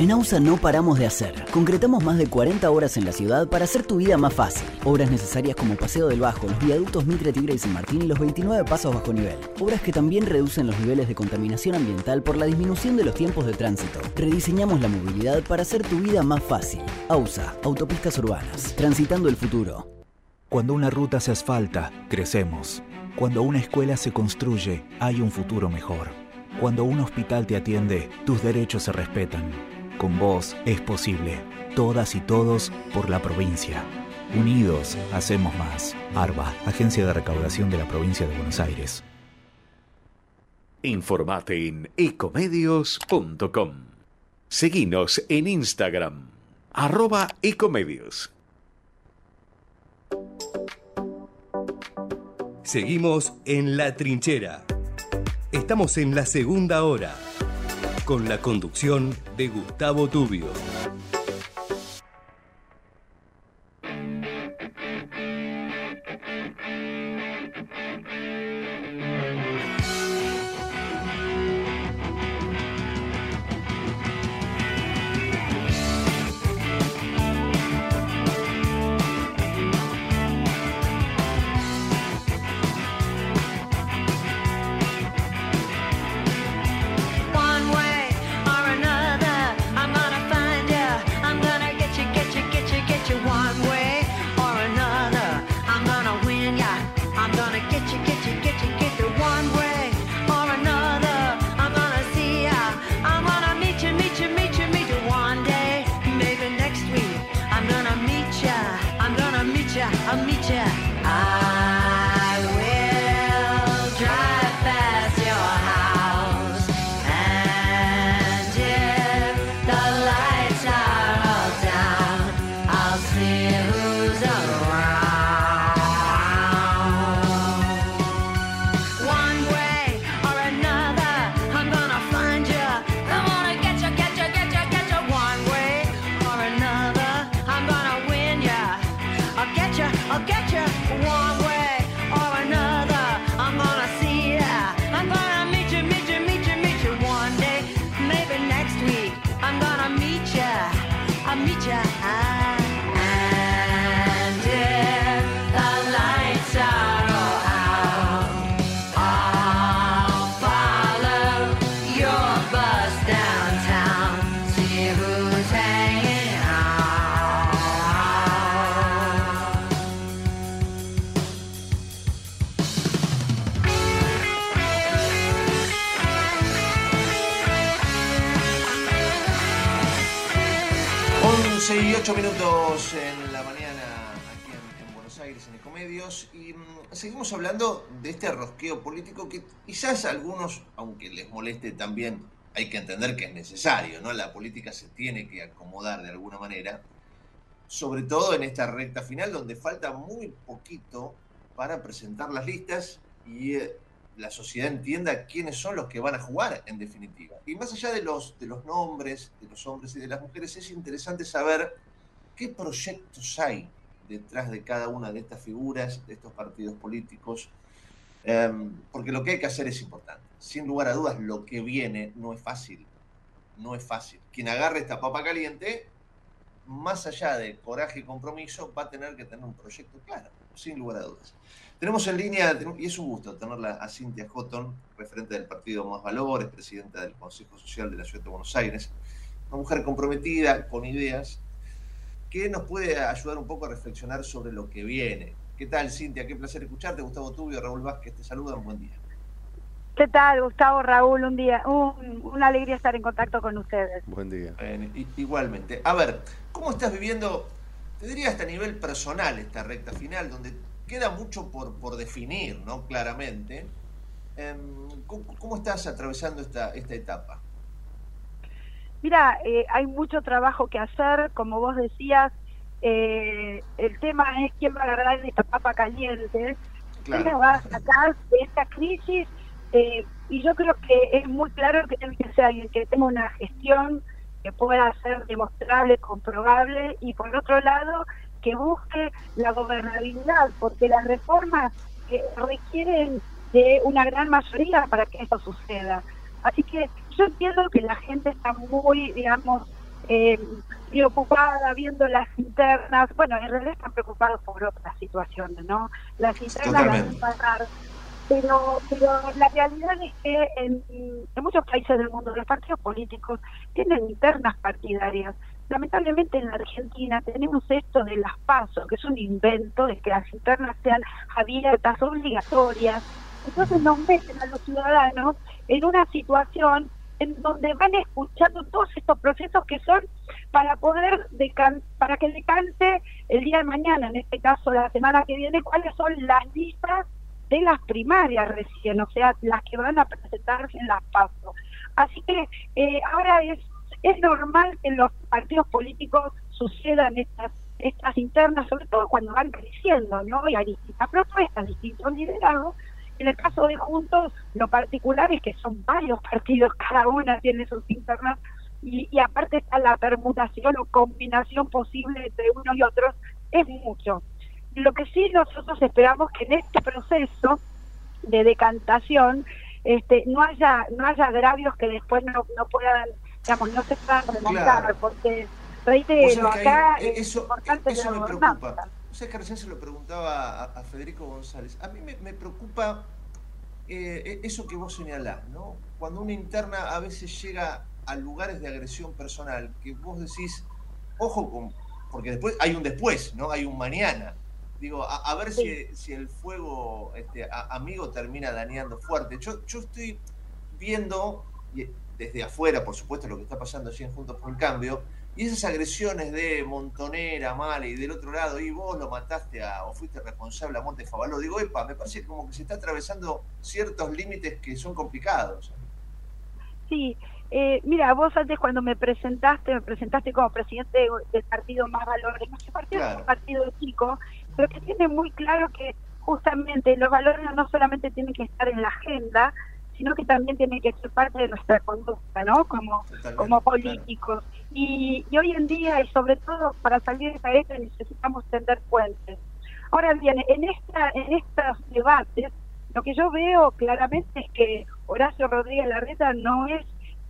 En AUSA no paramos de hacer. Concretamos más de 40 horas en la ciudad para hacer tu vida más fácil. Obras necesarias como Paseo del Bajo, los viaductos Mitre, Tigre y San Martín y los 29 pasos bajo nivel. Obras que también reducen los niveles de contaminación ambiental por la disminución de los tiempos de tránsito. Rediseñamos la movilidad para hacer tu vida más fácil. AUSA, Autopistas Urbanas. Transitando el futuro. Cuando una ruta se asfalta, crecemos. Cuando una escuela se construye, hay un futuro mejor. Cuando un hospital te atiende, tus derechos se respetan. Con vos es posible. Todas y todos por la provincia. Unidos hacemos más. ARBA, Agencia de Recaudación de la Provincia de Buenos Aires. Informate en ecomedios.com. Seguinos en Instagram, arroba ecomedios. Seguimos en La Trinchera. Estamos en la segunda hora, con la conducción de Gustavo Tubio. Rosqueo político que quizás a algunos, aunque les moleste también, hay que entender que es necesario, ¿no? La política se tiene que acomodar de alguna manera, sobre todo en esta recta final donde falta muy poquito para presentar las listas y eh, la sociedad entienda quiénes son los que van a jugar en definitiva. Y más allá de los, de los nombres de los hombres y de las mujeres, es interesante saber qué proyectos hay detrás de cada una de estas figuras, de estos partidos políticos, em, porque lo que hay que hacer es importante. Sin lugar a dudas, lo que viene no es fácil, no es fácil. Quien agarre esta papa caliente, más allá de coraje y compromiso, va a tener que tener un proyecto claro, sin lugar a dudas. Tenemos en línea, y es un gusto tenerla a Cintia Houghton, referente del partido Más Valores, presidenta del Consejo Social de la Ciudad de Buenos Aires, una mujer comprometida, con ideas, que nos puede ayudar un poco a reflexionar sobre lo que viene. ¿Qué tal, Cintia? Qué placer escucharte. Gustavo Tubio, Raúl Vázquez, te saludan. Buen día. ¿Qué tal, Gustavo, Raúl? Un día, una alegría estar en contacto con ustedes. Buen día. igualmente. A ver, ¿cómo estás viviendo, te diría hasta a nivel personal, esta recta final, donde queda mucho por, por definir, ¿no? Claramente. Em, ¿Cómo, estás atravesando esta, esta etapa? Mira, eh, hay mucho trabajo que hacer, como vos decías, eh, el tema es quién va a agarrar esta papa caliente, quién va a sacar de esta crisis, eh, y yo creo que es muy claro que tiene que ser alguien que tenga una gestión que pueda ser demostrable, comprobable, y por otro lado, que busque la gobernabilidad, porque las reformas requieren de una gran mayoría para que eso suceda. Así que yo entiendo que la gente está muy, digamos, eh, preocupada viendo las internas. Bueno, en realidad están preocupados por otras situaciones, ¿no? Las internas van a pasar. Pero, pero la realidad es que en, en muchos países del mundo los partidos políticos tienen internas partidarias lamentablemente en la Argentina tenemos esto de las pasos, que es un invento de que las internas sean abiertas, obligatorias. Entonces nos meten a los ciudadanos en una situación en donde van escuchando todos estos procesos que son para poder para que decante el día de mañana, en este caso la semana que viene, cuáles son las listas de las primarias recién, o sea, las que van a presentarse en las pasos. Así que eh, ahora es es normal que en los partidos políticos sucedan estas estas internas, sobre todo cuando van creciendo, ¿no? Y hay distintas propuestas, distintos liderazgos. En el caso de Juntos, lo particular es que son varios partidos, cada una tiene sus internas, y, y aparte está la permutación o combinación posible entre unos y otros, es mucho. Lo que sí nosotros esperamos que en este proceso de decantación este, no haya no haya agravios que después no, no puedan digamos, no se puedan remontar, porque, reitero, acá eso, eso me preocupa. Sea, que recién se lo preguntaba a, Federico González. A mí me, preocupa eh, eso que vos señalás, ¿no? Cuando una interna a veces llega a lugares de agresión personal, que vos decís, ojo con, porque después hay un después, ¿no? Hay un mañana. Digo, a, ver si, si, el fuego este, amigo termina dañando fuerte. Yo, yo estoy viendo, desde afuera, por supuesto, lo que está pasando allí en Juntos por el Cambio, y esas agresiones de Montonera, Male, y del otro lado, y vos lo mataste a, o fuiste responsable a Monte Favaló, digo, epa, me parece como que se está atravesando ciertos límites que son complicados. Sí, eh, mira, vos antes cuando me presentaste, me presentaste como presidente del partido Más Valores, nuestro partido es un partido chico, pero que tiene muy claro que justamente los valores no solamente tienen que estar en la agenda, sino que también tiene que ser parte de nuestra conducta, ¿no? Como, como políticos. Y, hoy en día, y sobre todo para salir de esta época, necesitamos tender puentes. Ahora bien, en, esta, en estos debates, lo que yo veo claramente es que Horacio Rodríguez Larreta no es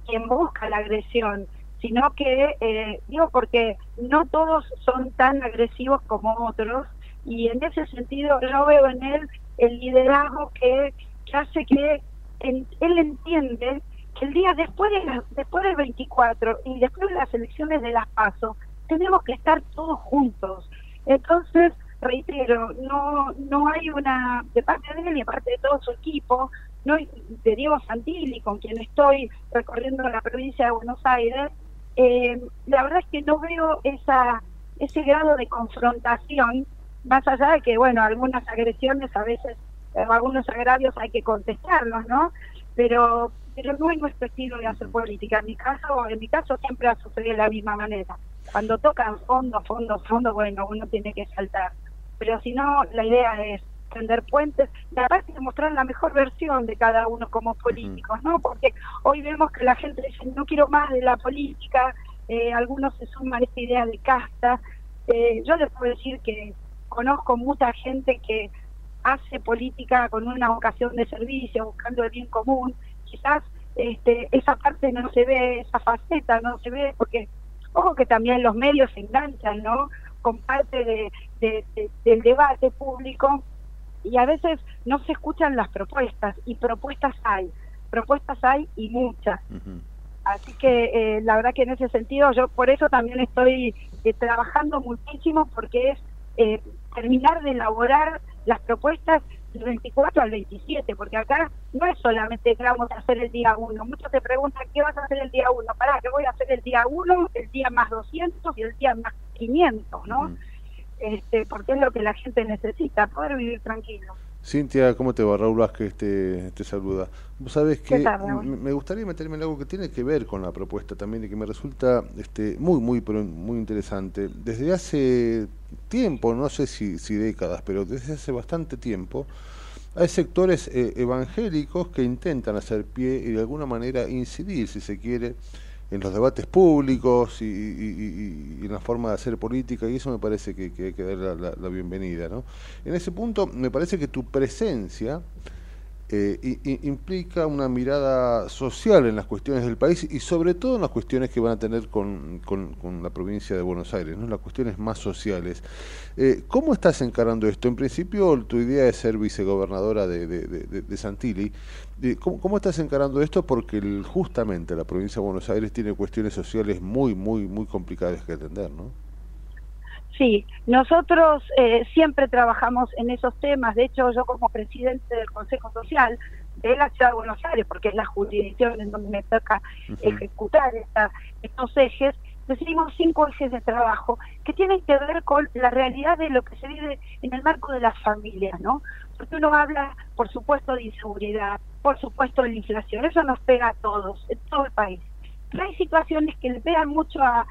quien busca la agresión, sino que, eh, digo, porque no todos son tan agresivos como otros, y en ese sentido yo veo en él el liderazgo que, hace que él entiende que el día después de después del 24 y después de las elecciones de las PASO tenemos que estar todos juntos entonces reitero no no hay una de parte de él y de parte de todo su equipo no de Diego Santilli con quien estoy recorriendo la provincia de Buenos Aires eh, la verdad es que no veo esa ese grado de confrontación más allá de que, bueno, algunas agresiones a veces, algunos agravios hay que contestarlos, ¿no? Pero pero no es nuestro estilo de hacer política. En mi caso, en mi caso siempre ha sucedido de la misma manera. Cuando tocan fondo, fondo, fondo, bueno, uno tiene que saltar. Pero si no, la idea es tender puentes y aparte de mostrar la mejor versión de cada uno como políticos, ¿no? Porque hoy vemos que la gente dice, no quiero más de la política, eh, algunos se suman a esta idea de casta. Eh, yo les puedo decir que conozco mucha gente que hace política con una vocación de servicio, buscando el bien común. Quizás este, esa parte no se ve, esa faceta no se ve, porque ojo que también los medios se enganchan, ¿no? Con parte de, del debate público y a veces no se escuchan las propuestas y propuestas hay, propuestas hay y muchas. Así que eh, la verdad que en ese sentido yo por eso también estoy eh, trabajando muchísimo porque es eh, terminar de elaborar las propuestas del 24 al 27, porque acá no es solamente que vamos a hacer el día 1. Muchos te preguntan, ¿qué vas a hacer el día 1? Pará, que voy a hacer el día 1, el día más 200 y el día más 500, ¿no? este, porque es lo que la gente necesita, poder vivir tranquilo. Cintia, ¿cómo te va? Raúl Vázquez te, te saluda. Vos sabés que me gustaría meterme en algo que tiene que ver con la propuesta también y que me resulta este, muy, muy, muy interesante. Desde hace tiempo, no sé si, si décadas, pero desde hace bastante tiempo, hay sectores eh, evangélicos que intentan hacer pie y de alguna manera incidir, si se quiere, en los debates públicos y, en la forma de hacer política y eso me parece que, hay que dar la, bienvenida. ¿no? En ese punto me parece que tu presencia eh, implica una mirada social en las cuestiones del país y sobre todo en las cuestiones que van a tener con, la provincia de Buenos Aires, ¿no? las cuestiones más sociales. Eh, ¿Cómo estás encarando esto? En principio tu idea es ser vicegobernadora de, de, Santilli. ¿Cómo, ¿Cómo, estás encarando esto? Porque justamente la provincia de Buenos Aires tiene cuestiones sociales muy, muy, muy complicadas que atender, ¿no? Sí, nosotros eh, siempre trabajamos en esos temas. De hecho, yo como presidente del Consejo Social de la Ciudad de Buenos Aires, porque es la jurisdicción en donde me toca ejecutar estos ejes, decidimos cinco ejes de trabajo que tienen que ver con la realidad de lo que se vive en el marco de las familias, ¿no? Porque uno habla, por supuesto, de inseguridad, por supuesto, de la inflación, eso nos pega a todos, en todo el país. Pero hay situaciones que le pegan mucho a,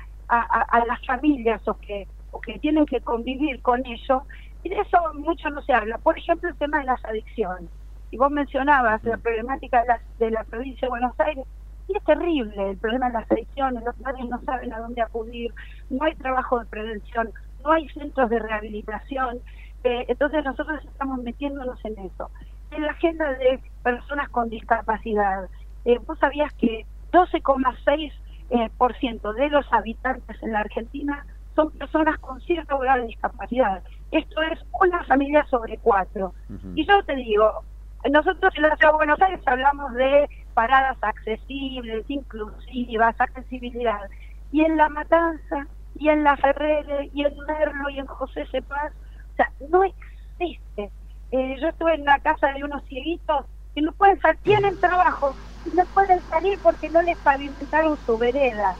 las familias o que o que tienen que convivir con eso, y de eso mucho no se habla. Por ejemplo, el tema de las adicciones. Y vos mencionabas la problemática de la, de la provincia de Buenos Aires, y es terrible el problema de las adicciones, los padres no saben a dónde acudir, no hay trabajo de prevención, no hay centros de rehabilitación, eh, entonces nosotros estamos metiéndonos en eso. En la agenda de personas con discapacidad, eh, vos sabías que 12,6% eh, por ciento de los habitantes en la Argentina son personas con cierto grado de discapacidad. Esto es una familia sobre cuatro. Y yo te digo, nosotros en la Ciudad de Buenos Aires hablamos de paradas accesibles, inclusivas, accesibilidad. Y en La Matanza, y en La Ferrere, y en Merlo, y en José Cepaz, sea, no existe. Eh, yo estuve en la casa de unos cieguitos que no pueden salir, tienen trabajo, y no pueden salir porque no les pavimentaron su vereda.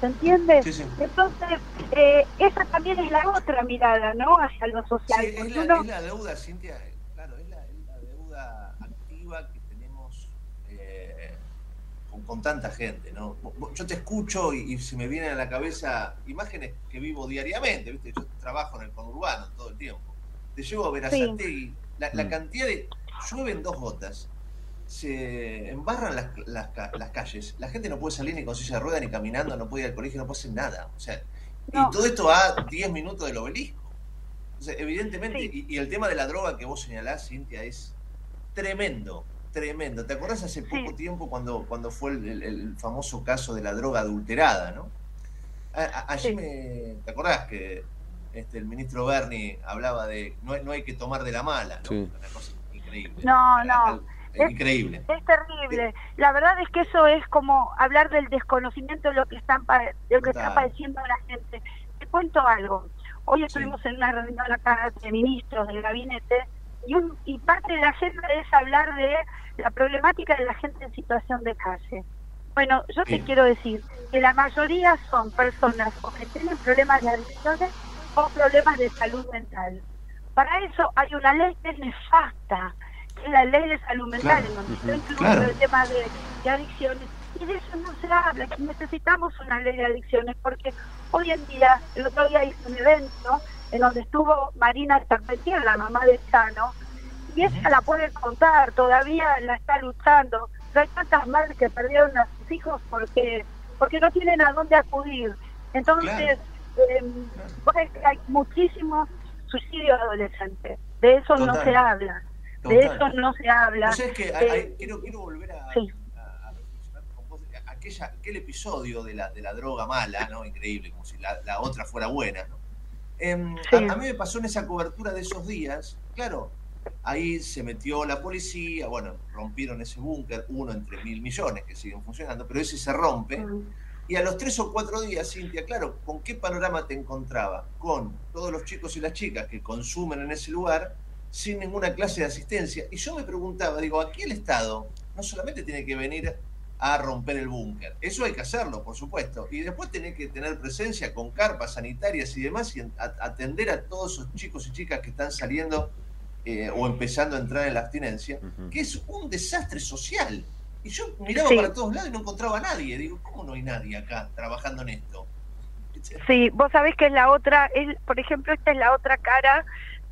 ¿se entiende? Entonces, eh, esa también es la otra mirada, ¿no? Hacia lo social. es, la, deuda, Cintia, claro, es la, deuda activa que tenemos eh, con, tanta gente, ¿no? Yo te escucho y, se me vienen a la cabeza imágenes que vivo diariamente, ¿viste? Yo trabajo en el conurbano todo el tiempo. Te llevo a ver a sí. la, la mm. cantidad de... Llueven dos gotas se embarran las, las, calles. La gente no puede salir ni con silla de rueda, ni caminando, no puede ir al colegio, no puede hacer nada. O sea, y todo esto a 10 minutos del obelisco. O sea, evidentemente, y, el tema de la droga que vos señalás, Cintia, es tremendo, tremendo. ¿Te acuerdas hace poco tiempo cuando, cuando fue el, famoso caso de la droga adulterada, no? allí me. ¿Te acordás que este, el ministro Berni hablaba de no, no hay que tomar de la mala, ¿no? Una cosa increíble. No, no. Es, increíble. Es terrible. La verdad es que eso es como hablar del desconocimiento de lo que están de lo que está padeciendo la gente. Te cuento algo. Hoy estuvimos en una reunión acá de ministros del gabinete y, un, y parte de la agenda es hablar de la problemática de la gente en situación de calle. Bueno, yo te quiero decir que la mayoría son personas o que tienen problemas de adicciones o problemas de salud mental. Para eso hay una ley que es nefasta, que es la ley de salud mental, en donde está incluido el tema de, adicciones. Y de eso no se habla, que necesitamos una ley de adicciones, porque hoy en día, el otro día hice un evento en donde estuvo Marina Carpentier, la mamá de Chano, y ella la puede contar, todavía la está luchando. hay tantas madres que perdieron a sus hijos porque porque no tienen a dónde acudir. Entonces, em, hay muchísimos suicidios adolescentes. De eso no se habla. De eso no se habla. que eh, quiero, quiero volver a, reflexionar con vos aquella, aquel episodio de la, de la droga mala, ¿no? Increíble, como si la, la otra fuera buena, ¿no? Em, a, mí me pasó en esa cobertura de esos días, claro, ahí se metió la policía, bueno, rompieron ese búnker, uno entre mil millones que siguen funcionando, pero ese se rompe. Y a los tres o cuatro días, Cintia, claro, ¿con qué panorama te encontraba? Con todos los chicos y las chicas que consumen en ese lugar sin ninguna clase de asistencia. Y yo me preguntaba, digo, aquí el Estado no solamente tiene que venir a romper el búnker. Eso hay que hacerlo, por supuesto. Y después tiene que tener presencia con carpas sanitarias y demás y atender a todos esos chicos y chicas que están saliendo eh, o empezando a entrar en la abstinencia, que es un desastre social. Y yo miraba para todos lados y no encontraba a nadie. Digo, ¿cómo no hay nadie acá trabajando en esto? Sí, vos sabés que es la otra, es, por ejemplo, esta es la otra cara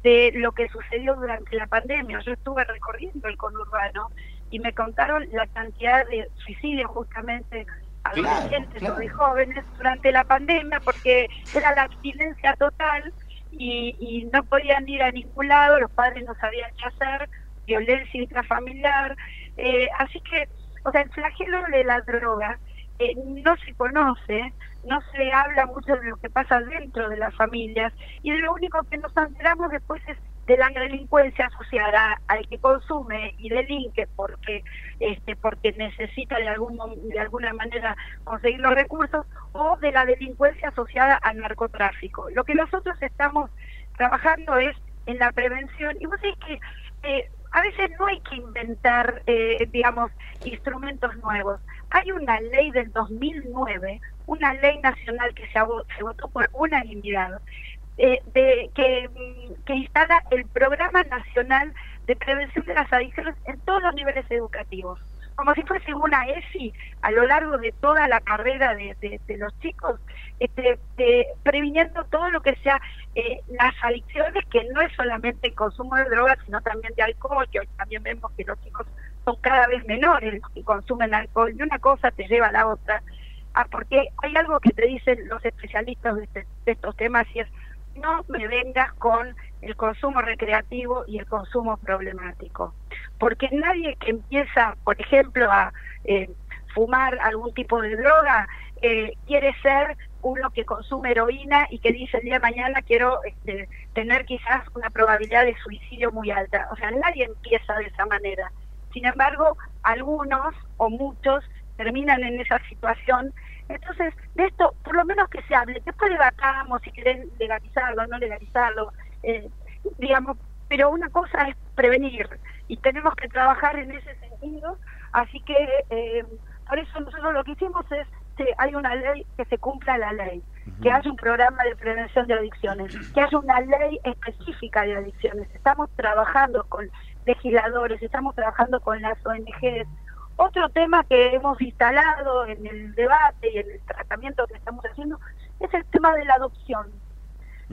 de lo que sucedió durante la pandemia. Yo estuve recorriendo el conurbano y me contaron la cantidad de suicidios justamente adolescentes o de jóvenes durante la pandemia porque era la abstinencia total y, no podían ir a ningún lado, los padres no sabían qué hacer, violencia intrafamiliar, eh, así que, o sea, el flagelo de la droga eh, no se conoce, no se habla mucho de lo que pasa dentro de las familias y de lo único que nos enteramos después es de la delincuencia asociada al que consume y delinque porque este porque necesita de algún de alguna manera conseguir los recursos o de la delincuencia asociada al narcotráfico. Lo que nosotros estamos trabajando es en la prevención y vos sabés que eh, a veces no hay que inventar, eh, digamos, instrumentos nuevos. Hay una ley del 2009, una ley nacional que se, se votó por unanimidad, eh, de, que, mm, que instala el Programa Nacional de Prevención de las Adicciones en todos los niveles educativos. Como si fuese una ESI a lo largo de toda la carrera de, de, los chicos, este, previniendo todo lo que sea eh, las adicciones, que no es solamente el consumo de drogas, sino también de alcohol, que hoy también vemos que los chicos son cada vez menores los que consumen alcohol, y una cosa te lleva a la otra. Ah, porque hay algo que te dicen los especialistas de, este, de estos temas y es no me vengas con el consumo recreativo y el consumo problemático. Porque nadie que empieza, por ejemplo, a eh, fumar algún tipo de droga, eh, quiere ser uno que consume heroína y que dice el día de mañana quiero este, tener quizás una probabilidad de suicidio muy alta. O sea, nadie empieza de esa manera. Sin embargo, algunos o muchos terminan en esa situación entonces, de esto, por lo menos que se hable. Después debatamos si quieren legalizarlo o no legalizarlo, eh, digamos, pero una cosa es prevenir y tenemos que trabajar en ese sentido. Así que, eh, por eso nosotros lo que hicimos es que hay una ley, que se cumpla la ley, que haya un programa de prevención de adicciones, que haya una ley específica de adicciones. Estamos trabajando con legisladores, estamos trabajando con las ONGs, otro tema que hemos instalado en el debate y en el tratamiento que estamos haciendo es el tema de la adopción,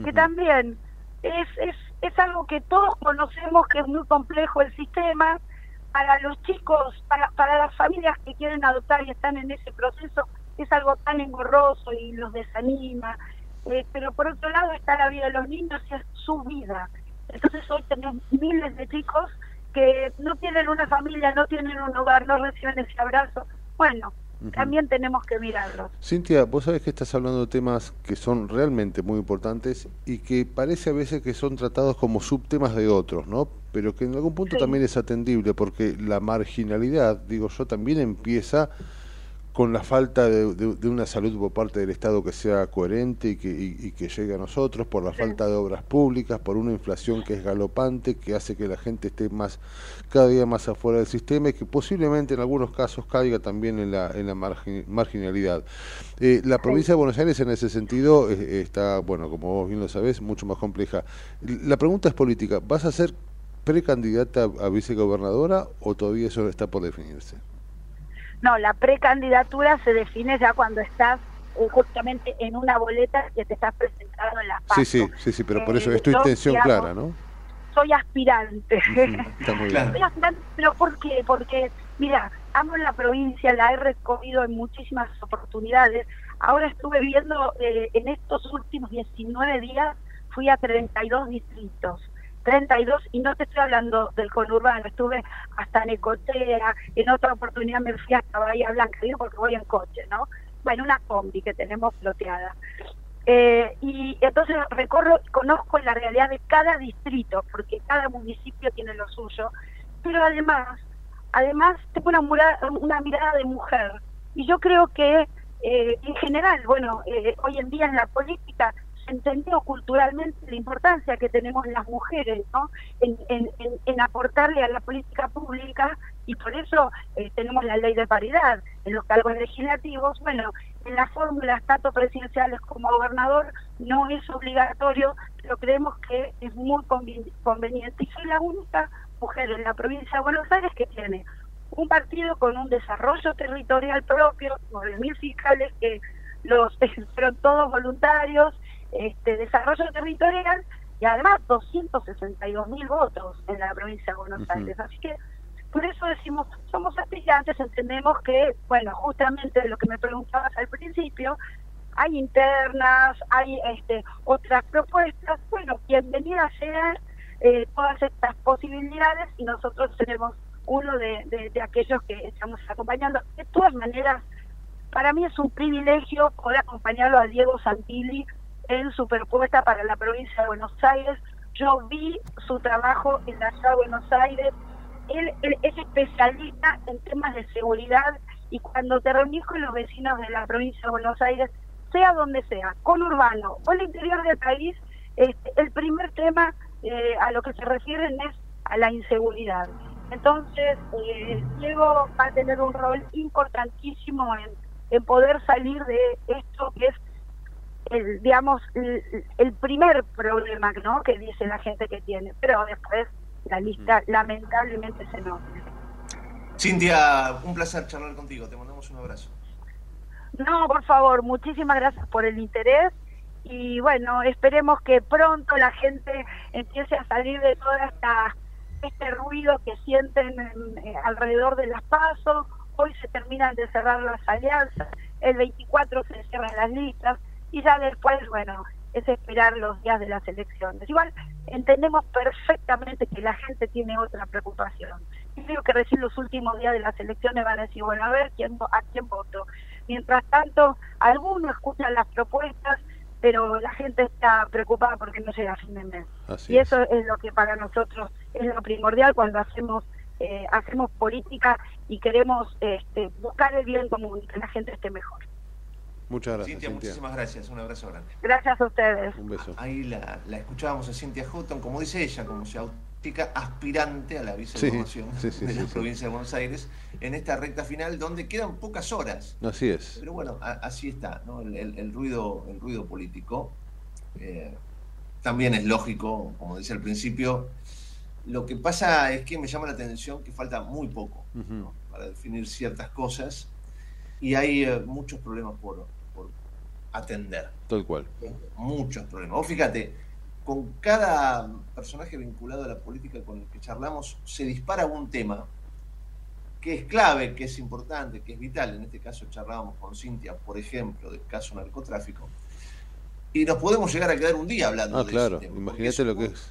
que también es, es, es algo que todos conocemos que es muy complejo el sistema, para los chicos, para, para las familias que quieren adoptar y están en ese proceso, es algo tan engorroso y los desanima. Eh, pero por otro lado está la vida de los niños y es su vida. Entonces hoy tenemos miles de chicos que no tienen una familia, no tienen un hogar, no reciben ese abrazo. Bueno, también tenemos que mirarlos. Cintia, vos sabés que estás hablando de temas que son realmente muy importantes y que parece a veces que son tratados como subtemas de otros, ¿no? Pero que en algún punto también es atendible porque la marginalidad, digo yo, también empieza con la falta de, una salud por parte del Estado que sea coherente y que, que llegue a nosotros, por la falta de obras públicas, por una inflación que es galopante, que hace que la gente esté más cada día más afuera del sistema y que posiblemente en algunos casos caiga también en la, en la marginalidad. Eh, la provincia de Buenos Aires en ese sentido eh, está, bueno, como vos bien lo sabés, mucho más compleja. La pregunta es política, ¿vas a ser precandidata a vicegobernadora o todavía eso está por definirse? No, la precandidatura se define ya cuando estás eh, justamente en una boleta que te estás presentando en la PASO. Sí, sí, sí, sí, pero por eso es tu intención clara, ¿no? Soy aspirante. está muy bien. Soy aspirante, pero ¿por qué? Porque, mira, amo la provincia, la he recorrido en muchísimas oportunidades. Ahora estuve viendo, eh, en estos últimos 19 días, fui a 32 distritos 32 y no te estoy hablando del conurbano, estuve hasta en Ecotea, en otra oportunidad me fui hasta Bahía Blanca, digo porque voy en coche, ¿no? Bueno, una combi que tenemos floteada. Eh, y entonces recorro, conozco la realidad de cada distrito, porque cada municipio tiene lo suyo, pero además, además tengo una, una mirada de mujer, y yo creo que eh, en general, bueno, eh, hoy en día en la política entendió culturalmente la importancia que tenemos las mujeres ¿no? en, aportarle a la política pública y por eso eh, tenemos la ley de paridad en los cargos legislativos. Bueno, en las fórmulas tanto presidenciales como gobernador no es obligatorio, pero creemos que es muy conveniente. Y soy la única mujer en la provincia de Buenos Aires que tiene un partido con un desarrollo territorial propio, mil fiscales que los fueron todos voluntarios, este, desarrollo territorial y además 262 mil votos en la provincia de Buenos Aires. Así que por eso decimos, somos aspirantes, entendemos que, bueno, justamente lo que me preguntabas al principio, hay internas, hay este, otras propuestas, bueno, bienvenidas sean eh, todas estas posibilidades y nosotros tenemos uno de, de aquellos que estamos acompañando. De todas maneras, para mí es un privilegio poder acompañarlo a Diego Santilli en su propuesta para la provincia de Buenos Aires. Yo vi su trabajo en la ciudad de Buenos Aires. Él, es especialista en temas de seguridad y cuando te reunís con los vecinos de la provincia de Buenos Aires, sea donde sea, con urbano o el interior del país, este, el primer tema eh, a lo que se refieren es a la inseguridad. Entonces, eh, Diego va a tener un rol importantísimo en, en poder salir de esto que es el, digamos, el, primer problema ¿no? que dice la gente que tiene, pero después la lista mm. lamentablemente se nota. Cintia, un placer charlar contigo, te mandamos un abrazo. No, por favor, muchísimas gracias por el interés y bueno, esperemos que pronto la gente empiece a salir de toda esta este ruido que sienten eh, alrededor de las pasos. Hoy se terminan de cerrar las alianzas, el 24 se cierran las listas y ya después, bueno, es esperar los días de las elecciones. Igual entendemos perfectamente que la gente tiene otra preocupación. Y creo que recién los últimos días de las elecciones van a decir, bueno, a ver quién a quién voto. Mientras tanto, algunos escuchan las propuestas, pero la gente está preocupada porque no llega a fin de mes. y eso es. lo que para nosotros es lo primordial cuando hacemos eh, hacemos política y queremos este, buscar el bien común, que la gente esté mejor. Muchas gracias. Cintia, muchísimas gracias. Un abrazo grande. Gracias a ustedes. Un beso. Ahí la, la escuchábamos a Cintia Houghton, como dice ella, como se autica aspirante a la vicegobernación de la provincia de Buenos Aires, en esta recta final donde quedan pocas horas. Así es. Pero bueno, así está, ¿no? el, ruido, el ruido político. Eh, también es lógico, como decía al principio. Lo que pasa es que me llama la atención que falta muy poco para definir ciertas cosas y hay eh, muchos problemas por, atender. Tal cual. Muchos problemas. Vos fíjate, con cada personaje vinculado a la política con el que charlamos, se dispara un tema que es clave, que es importante, que es vital. En este caso charlábamos con Cintia, por ejemplo, del caso narcotráfico. Y nos podemos llegar a quedar un día hablando ah, de claro. Imagínate lo que es.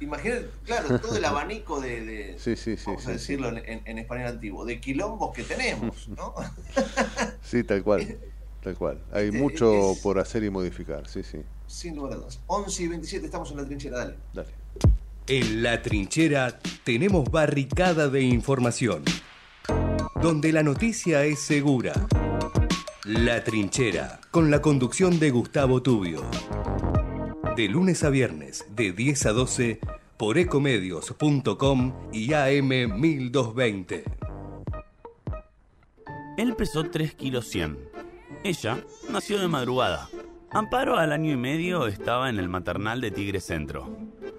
Imagínate, claro, todo el abanico de, sí, sí, sí, vamos a decirlo En, español antiguo, de quilombos que tenemos, ¿no? sí, tal cual, tal cual. Hay este, mucho por hacer y modificar, sí, sí. Sin lugar a dudas. 11 y 27 estamos en la trinchera, dale. Dale. En la trinchera tenemos barricada de información, donde la noticia es segura. La trinchera, con la conducción de Gustavo Tubio. De lunes a viernes, de 10 a 12, por ecomedios.com y AM1220. Él pesó 3 kilos 100. Ella nació de madrugada. Amparo al año y medio estaba en el maternal de Tigre Centro.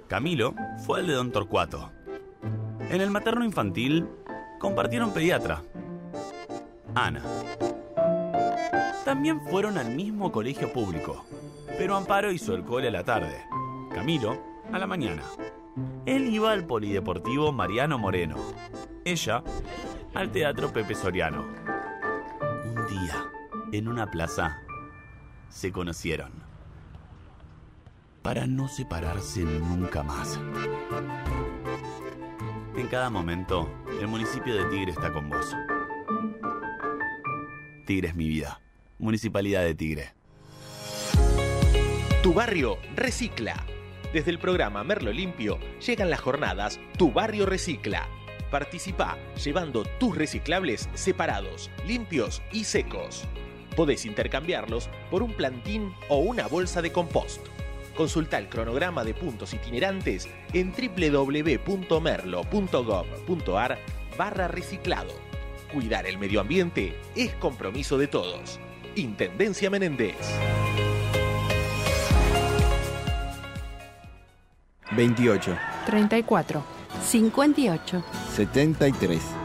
Camilo fue el de Don Torcuato. En el materno infantil compartieron pediatra. Ana. También fueron al mismo colegio público, pero Amparo hizo el cole a la tarde, Camilo a la mañana. Él iba al polideportivo Mariano Moreno, ella al teatro Pepe Soriano. Un día, en una plaza, se conocieron para no separarse nunca más. En cada momento, el municipio de Tigre está con vos. Tigre es mi vida. Municipalidad de Tigre. Tu barrio recicla. Desde el programa Merlo Limpio llegan las jornadas Tu barrio recicla. Participa llevando tus reciclables separados, limpios y secos. Podés intercambiarlos por un plantín o una bolsa de compost. Consulta el cronograma de puntos itinerantes en www.merlo.gov.ar barra reciclado. Cuidar el medio ambiente es compromiso de todos. Intendencia Menéndez. 28. 34. 58. 73.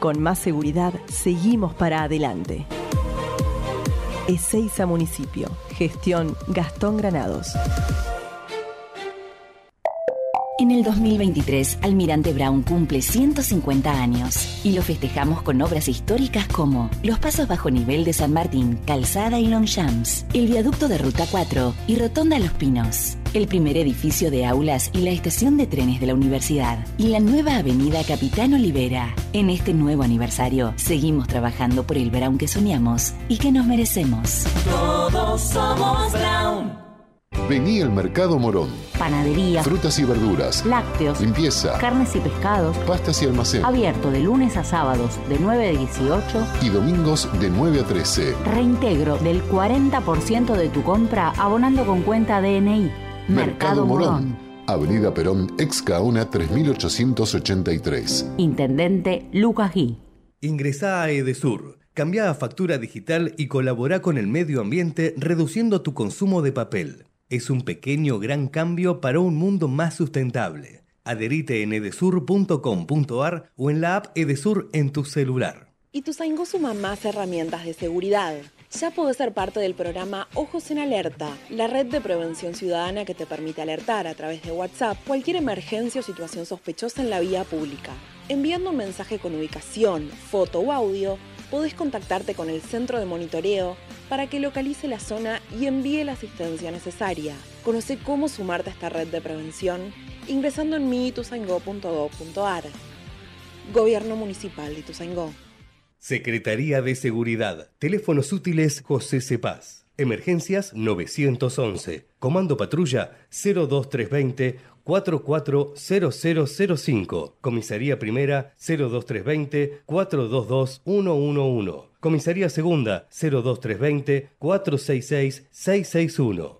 Con más seguridad, seguimos para adelante. Ezeiza Municipio. Gestión Gastón Granados. En el 2023, Almirante Brown cumple 150 años y lo festejamos con obras históricas como los pasos bajo nivel de San Martín, Calzada y Longchamps, el viaducto de Ruta 4 y Rotonda Los Pinos, el primer edificio de aulas y la estación de trenes de la universidad y la nueva avenida Capitán Olivera. En este nuevo aniversario, seguimos trabajando por el Brown que soñamos y que nos merecemos. Todos somos Brown. Vení al Mercado Morón. Panadería. Frutas y verduras. Lácteos. Limpieza. Carnes y pescados. Pastas y almacén. Abierto de lunes a sábados de 9 a 18. Y domingos de 9 a 13. Reintegro del 40% de tu compra abonando con cuenta DNI. Mercado, Morón. Avenida Perón, ex Caona 3883. Intendente Lucas Gui. Ingresá a Edesur. Cambia a factura digital y colabora con el medio ambiente reduciendo tu consumo de papel. Es un pequeño gran cambio para un mundo más sustentable. Adherite en edesur.com.ar o en la app Edesur en tu celular. Y tu suma más herramientas de seguridad. Ya podés ser parte del programa Ojos en Alerta, la red de prevención ciudadana que te permite alertar a través de WhatsApp cualquier emergencia o situación sospechosa en la vía pública. Enviando un mensaje con ubicación, foto o audio, podés contactarte con el centro de monitoreo para que localice la zona y envíe la asistencia necesaria. Conoce cómo sumarte a esta red de prevención ingresando en miituzaingó.gov.ar. Gobierno Municipal de Ituzaingó. Secretaría de Seguridad. Teléfonos útiles José Cepaz. Emergencias 911. Comando Patrulla 02320 440005. Comisaría Primera 02320 422 111. Comisaría Segunda 02320 466 661.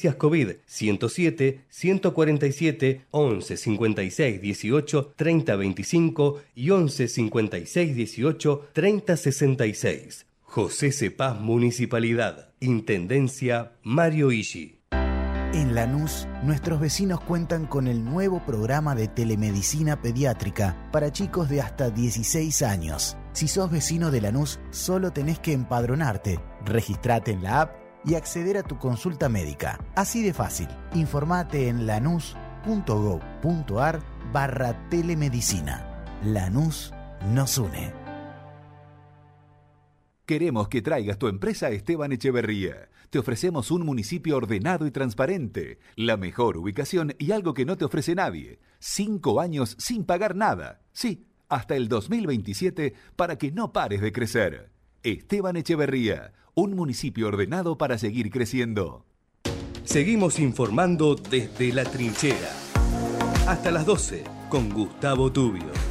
Emergencias COVID 107 147 11 56 18 30 25 y 11 56 18 30 66. José Cepaz Municipalidad. Intendencia Mario Ishi. En Lanús, nuestros vecinos cuentan con el nuevo programa de telemedicina pediátrica para chicos de hasta 16 años. Si sos vecino de Lanús, solo tenés que empadronarte, registrate en la app y acceder a tu consulta médica. Así de fácil. Informate en lanús.gov.ar barra telemedicina. Lanús nos une. Queremos que traigas tu empresa a Esteban Echeverría. Te ofrecemos un municipio ordenado y transparente, la mejor ubicación y algo que no te ofrece nadie. Cinco años sin pagar nada. Sí, hasta el 2027 para que no pares de crecer. Esteban Echeverría, un municipio ordenado para seguir creciendo. Seguimos informando desde la trinchera. Hasta las 12 con Gustavo Tubio.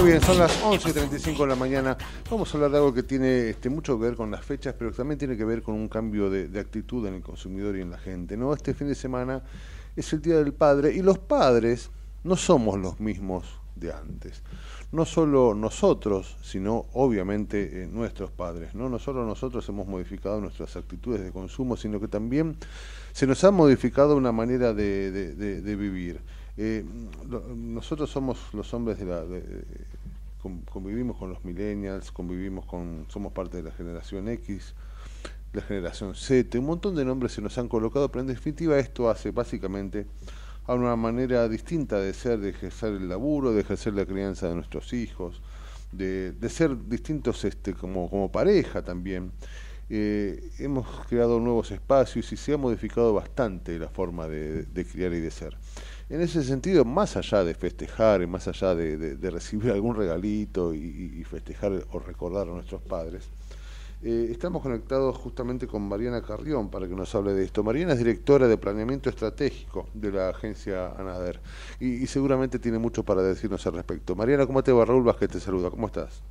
Muy bien, son las 11.35 de la mañana. Vamos a hablar de algo que tiene este, mucho que ver con las fechas, pero también tiene que ver con un cambio de, actitud en el consumidor y en la gente. ¿no? Este fin de semana es el Día del Padre y los padres no somos los mismos de antes. No solo nosotros, sino obviamente eh, nuestros padres. ¿no? no solo nosotros hemos modificado nuestras actitudes de consumo, sino que también se nos ha modificado una manera de vivir. Eh, nosotros somos los hombres de la... convivimos con los millennials, convivimos con... somos parte de la generación X, la generación Z, un montón de nombres se nos han colocado, pero en definitiva esto hace básicamente a una manera distinta de ser, de ejercer el laburo, de ejercer la crianza de nuestros hijos, de, ser distintos este, como, como pareja también. Eh, hemos creado nuevos espacios y se ha modificado bastante la forma de criar y de ser. En ese sentido, más allá de festejar, más allá de, recibir algún regalito y, festejar o recordar a nuestros padres, Eh, estamos conectados justamente con Mariana Carrión para que nos hable de esto. Mariana es directora de planeamiento estratégico de la agencia ANADER y, seguramente tiene mucho para decirnos al respecto. Mariana, ¿cómo te va? Raúl Vázquez te saluda. ¿Cómo estás?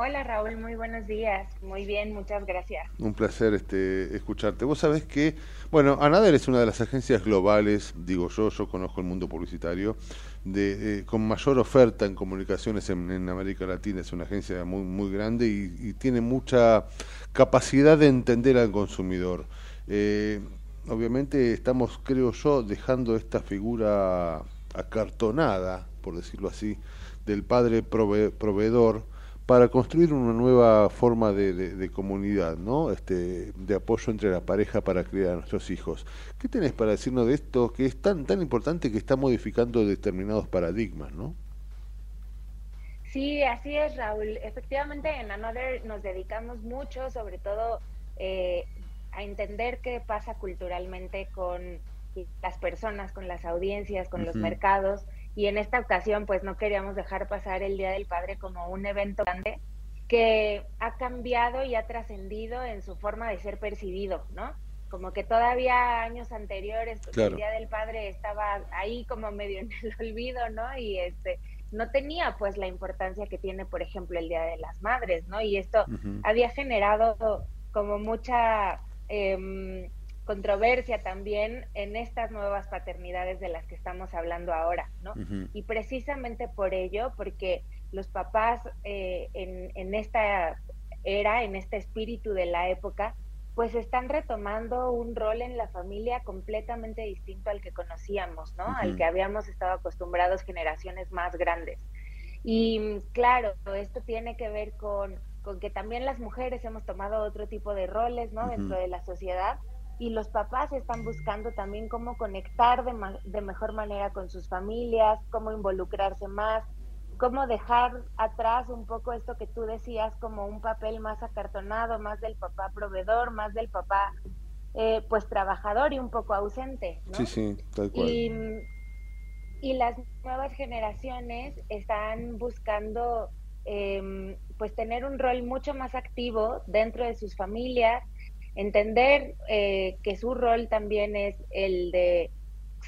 Hola Raúl, muy buenos días. Muy bien, muchas gracias. Un placer este, escucharte. Vos sabés que, bueno, ANADER es una de las agencias globales, digo yo, yo conozco el mundo publicitario, de, eh, con mayor oferta en comunicaciones en, América Latina. Es una agencia muy, muy grande y, tiene mucha capacidad de entender al consumidor. Eh, obviamente estamos, creo yo, dejando esta figura acartonada, por decirlo así, del padre proveedor para construir una nueva forma de, comunidad, ¿no? Este, de apoyo entre la pareja para criar a nuestros hijos. ¿Qué tenés para decirnos de esto que es tan tan importante que está modificando determinados paradigmas, ¿no? Sí, así es, Raúl. Efectivamente, en Another nos dedicamos mucho, sobre todo, eh, a entender qué pasa culturalmente con las personas, con las audiencias, con los mercados y en esta ocasión pues no queríamos dejar pasar el Día del Padre como un evento grande que ha cambiado y ha trascendido en su forma de ser percibido, ¿no? Como que todavía años anteriores pues, el Día del Padre estaba ahí como medio en el olvido, ¿no? Y este no tenía pues la importancia que tiene, por ejemplo, el Día de las Madres, ¿no? Y esto había generado como mucha eh, controversia también en estas nuevas paternidades de las que estamos hablando ahora, ¿no? Y precisamente por ello, porque los papás eh, en, en esta era, en este espíritu de la época, pues están retomando un rol en la familia completamente distinto al que conocíamos, ¿no? Al que habíamos estado acostumbrados generaciones más grandes. Y claro, esto tiene que ver con, con que también las mujeres hemos tomado otro tipo de roles, ¿no? Dentro de la sociedad y los papás están buscando también cómo conectar de, de, mejor manera con sus familias, cómo involucrarse más, cómo dejar atrás un poco esto que tú decías como un papel más acartonado, más del papá proveedor, más del papá eh, pues trabajador y un poco ausente. Sí, sí, tal cual. Y, y las nuevas generaciones están buscando em, pues tener un rol mucho más activo dentro de sus familias, entender eh, que su rol también es el de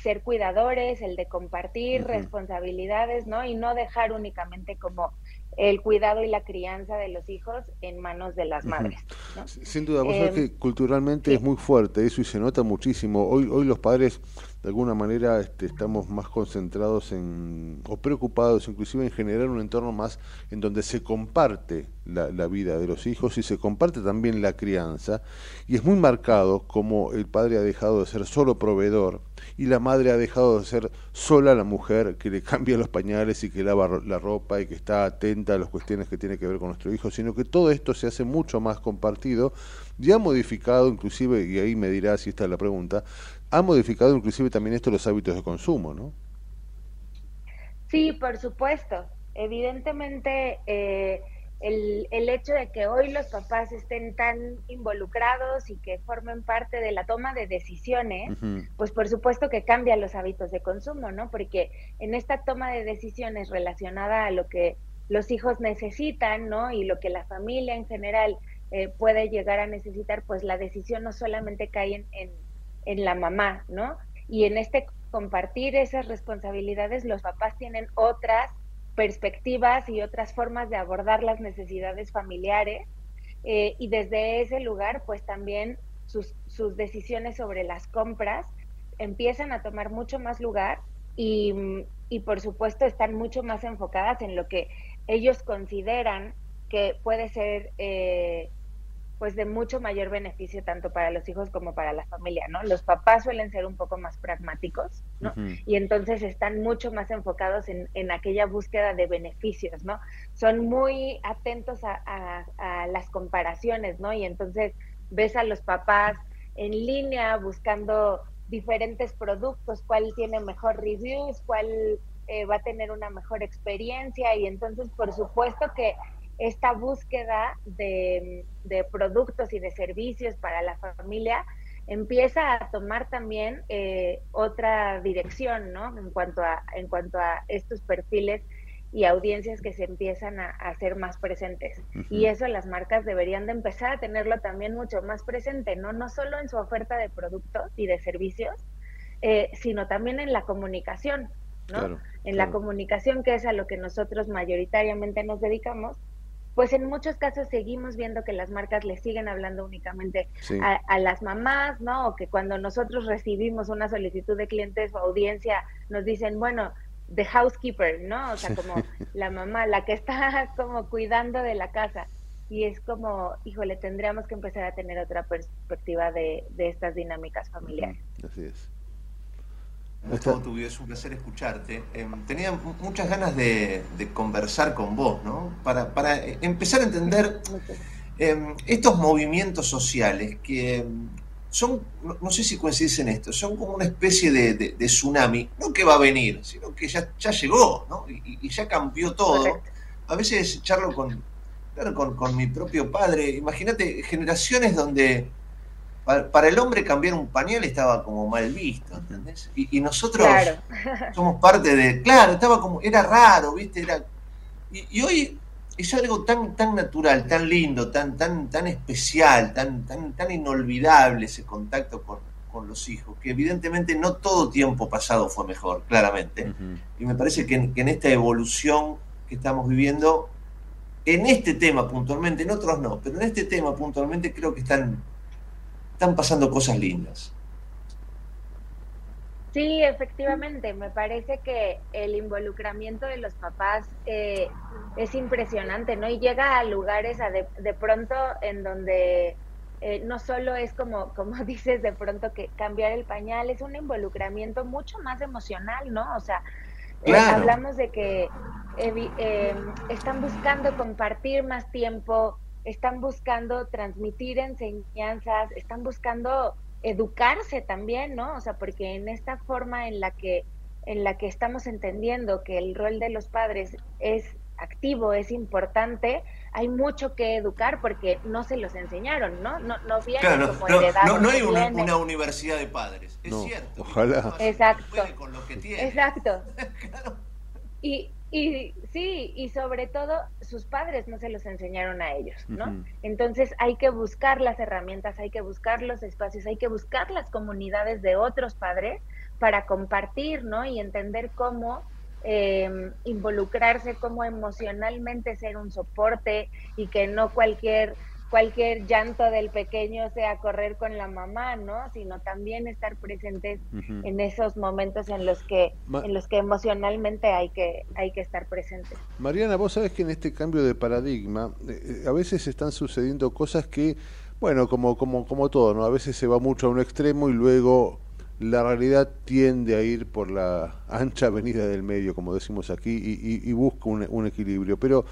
ser cuidadores, el de compartir responsabilidades, ¿no? Y no dejar únicamente como el cuidado y la crianza de los hijos en manos de las madres. Sin duda, vos sabés em, que culturalmente es muy fuerte eso y se nota muchísimo. Hoy, hoy los padres de alguna manera este, estamos más concentrados en, o preocupados inclusive en generar un entorno más en donde se comparte la, vida de los hijos y se comparte también la crianza. Y es muy marcado como el padre ha dejado de ser solo proveedor y la madre ha dejado de ser sola la mujer que le cambia los pañales y que lava la ropa y que está atenta a las cuestiones que tiene que ver con nuestro hijo, sino que todo esto se hace mucho más compartido y ha modificado inclusive, y ahí me dirá si esta es la pregunta, ha modificado inclusive también esto los hábitos de consumo, ¿no? Sí, por supuesto. Evidentemente, eh, el, el, hecho de que hoy los papás estén tan involucrados y que formen parte de la toma de decisiones, pues por supuesto que cambia los hábitos de consumo, ¿no? Porque en esta toma de decisiones relacionada a lo que los hijos necesitan, ¿no? Y lo que la familia en general eh, puede llegar a necesitar, pues la decisión no solamente cae en en la mamá, ¿no? Y en este compartir esas responsabilidades, los papás tienen otras perspectivas y otras formas de abordar las necesidades familiares eh, y desde ese lugar, pues también sus, sus decisiones sobre las compras empiezan a tomar mucho más lugar y, y, por supuesto están mucho más enfocadas en lo que ellos consideran que puede ser eh, pues de mucho mayor beneficio tanto para los hijos como para la familia, ¿no? Los papás suelen ser un poco más pragmáticos, ¿no? Y entonces están mucho más enfocados en, en, aquella búsqueda de beneficios, ¿no? Son muy atentos a, a, las comparaciones, ¿no? Y entonces ves a los papás en línea buscando diferentes productos, cuál tiene mejor reviews, cuál eh, va a tener una mejor experiencia y entonces por supuesto que esta búsqueda de, productos y de servicios para la familia empieza a tomar también eh, otra dirección, ¿no? En cuanto a, en cuanto a estos perfiles y audiencias que se empiezan a, hacer más presentes. Y eso las marcas deberían de empezar a tenerlo también mucho más presente, ¿no? No solo en su oferta de productos y de servicios, eh, sino también en la comunicación, ¿no? en la comunicación, que es a lo que nosotros mayoritariamente nos dedicamos, pues en muchos casos seguimos viendo que las marcas le siguen hablando únicamente a, las mamás, ¿no? O que cuando nosotros recibimos una solicitud de clientes o audiencia, nos dicen, bueno, the housekeeper, ¿no? O sea, como la mamá, la que está como cuidando de la casa. Y es como, híjole, tendríamos que empezar a tener otra perspectiva de, de estas dinámicas familiares. Así es. Gustavo Tubio, es un placer escucharte. Em, tenía muchas ganas de, conversar con vos, ¿no? Para, para eh, empezar a entender em, estos movimientos sociales que em, son, no, sé si coincidís en esto, son como una especie de, tsunami, no que va a venir, sino que ya, ya llegó, ¿no? Y, ya cambió todo. A veces charlo con, con, con mi propio padre, imagínate generaciones donde para, el hombre cambiar un pañal estaba como mal visto, ¿entendés? Y, nosotros somos parte de, claro, estaba como, era raro, ¿viste? Era, y, hoy es algo tan, tan natural, tan lindo, tan, tan, tan especial, tan, tan, tan inolvidable ese contacto con, los hijos, que evidentemente no todo tiempo pasado fue mejor, claramente. Y me parece que que en esta evolución que estamos viviendo, en este tema puntualmente, en otros no, pero en este tema puntualmente creo que están están pasando cosas lindas. Sí, efectivamente, me parece que el involucramiento de los papás eh, es impresionante, ¿no? Y llega a lugares de, pronto en donde eh, no solo es como, como dices de pronto que cambiar el pañal, es un involucramiento mucho más emocional, ¿no? O sea, eh, hablamos de que están buscando compartir más tiempo, están buscando transmitir enseñanzas, están buscando educarse también, ¿no? O sea, porque en esta forma en la que en la que estamos entendiendo que el rol de los padres es activo, es importante, hay mucho que educar porque no se los enseñaron, ¿no? No, no viene claro, como no, no, hay una, universidad de padres, es cierto. Ojalá. Exacto. Exacto. Y, y sí, y sobre todo sus padres no se los enseñaron a ellos, ¿no? Entonces hay que buscar las herramientas, hay que buscar los espacios, hay que buscar las comunidades de otros padres para compartir, ¿no? Y entender cómo eh, involucrarse, cómo emocionalmente ser un soporte y que no cualquier cualquier llanto del pequeño sea correr con la mamá, ¿no? Sino también estar presentes en esos momentos en los que en los que emocionalmente hay que hay que estar presentes. Mariana, vos sabés que en este cambio de paradigma eh, eh, a veces están sucediendo cosas que bueno, como como como todo, ¿no? A veces se va mucho a un extremo y luego la realidad tiende a ir por la ancha avenida del medio, como decimos aquí, y, busca un, equilibrio. Pero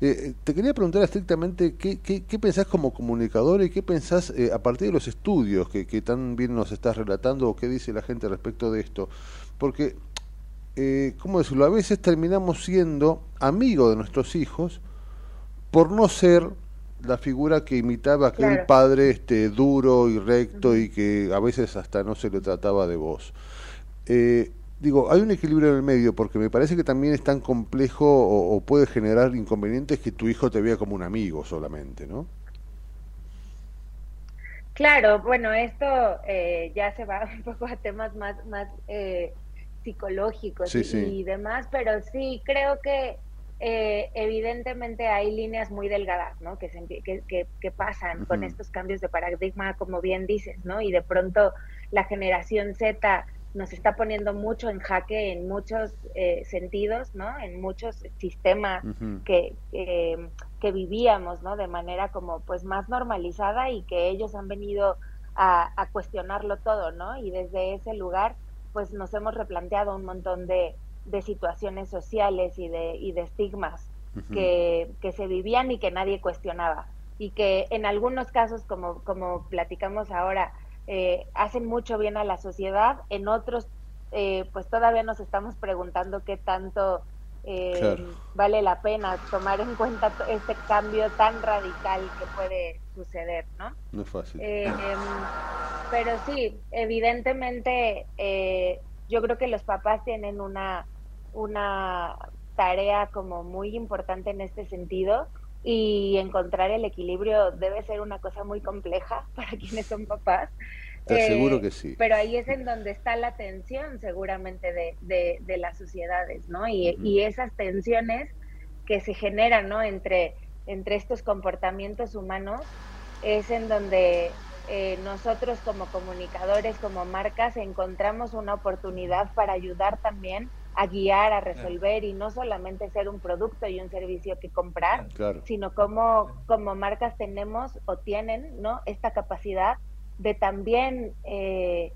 eh, te quería preguntar estrictamente qué, qué, pensás como comunicador y qué pensás eh, a partir de los estudios que, que, tan bien nos estás relatando o qué dice la gente respecto de esto. Porque, eh, ¿cómo decirlo? A veces terminamos siendo amigos de nuestros hijos por no ser la figura que imitaba aquel padre este duro y recto y que a veces hasta no se le trataba de voz. Eh, digo, hay un equilibrio en el medio porque me parece que también es tan complejo o, puede generar inconvenientes que tu hijo te vea como un amigo solamente, ¿no? Claro, bueno, esto eh, ya se va un poco a temas más, más eh, psicológicos y demás, pero sí creo que eh, evidentemente hay líneas muy delgadas, ¿no? Que, que, pasan con estos cambios de paradigma, como bien dices, ¿no? Y de pronto la generación Z nos está poniendo mucho en jaque en muchos eh, sentidos, ¿no? En muchos sistemas que, que vivíamos, ¿no? De manera como pues más normalizada y que ellos han venido a, a cuestionarlo todo, ¿no? Y desde ese lugar pues nos hemos replanteado un montón de, de situaciones sociales y de, y de estigmas que, que, se vivían y que nadie cuestionaba. Y que en algunos casos, como, como platicamos ahora, eh, hacen mucho bien a la sociedad, en otros, eh, pues todavía nos estamos preguntando qué tanto eh, vale la pena tomar en cuenta este cambio tan radical que puede suceder, ¿no? No es fácil. Em, pero sí, evidentemente yo creo que los papás tienen una una tarea como muy importante en este sentido y encontrar el equilibrio debe ser una cosa muy compleja para quienes son papás. Te aseguro que sí. Pero ahí es en donde está la tensión seguramente de, de, las sociedades, ¿no? Y, y, esas tensiones que se generan, ¿no? Entre, entre estos comportamientos humanos es en donde eh, nosotros como comunicadores, como marcas, encontramos una oportunidad para ayudar también a guiar, a resolver y no solamente ser un producto y un servicio que comprar, sino como, como marcas tenemos o tienen ¿no? esta capacidad de también eh,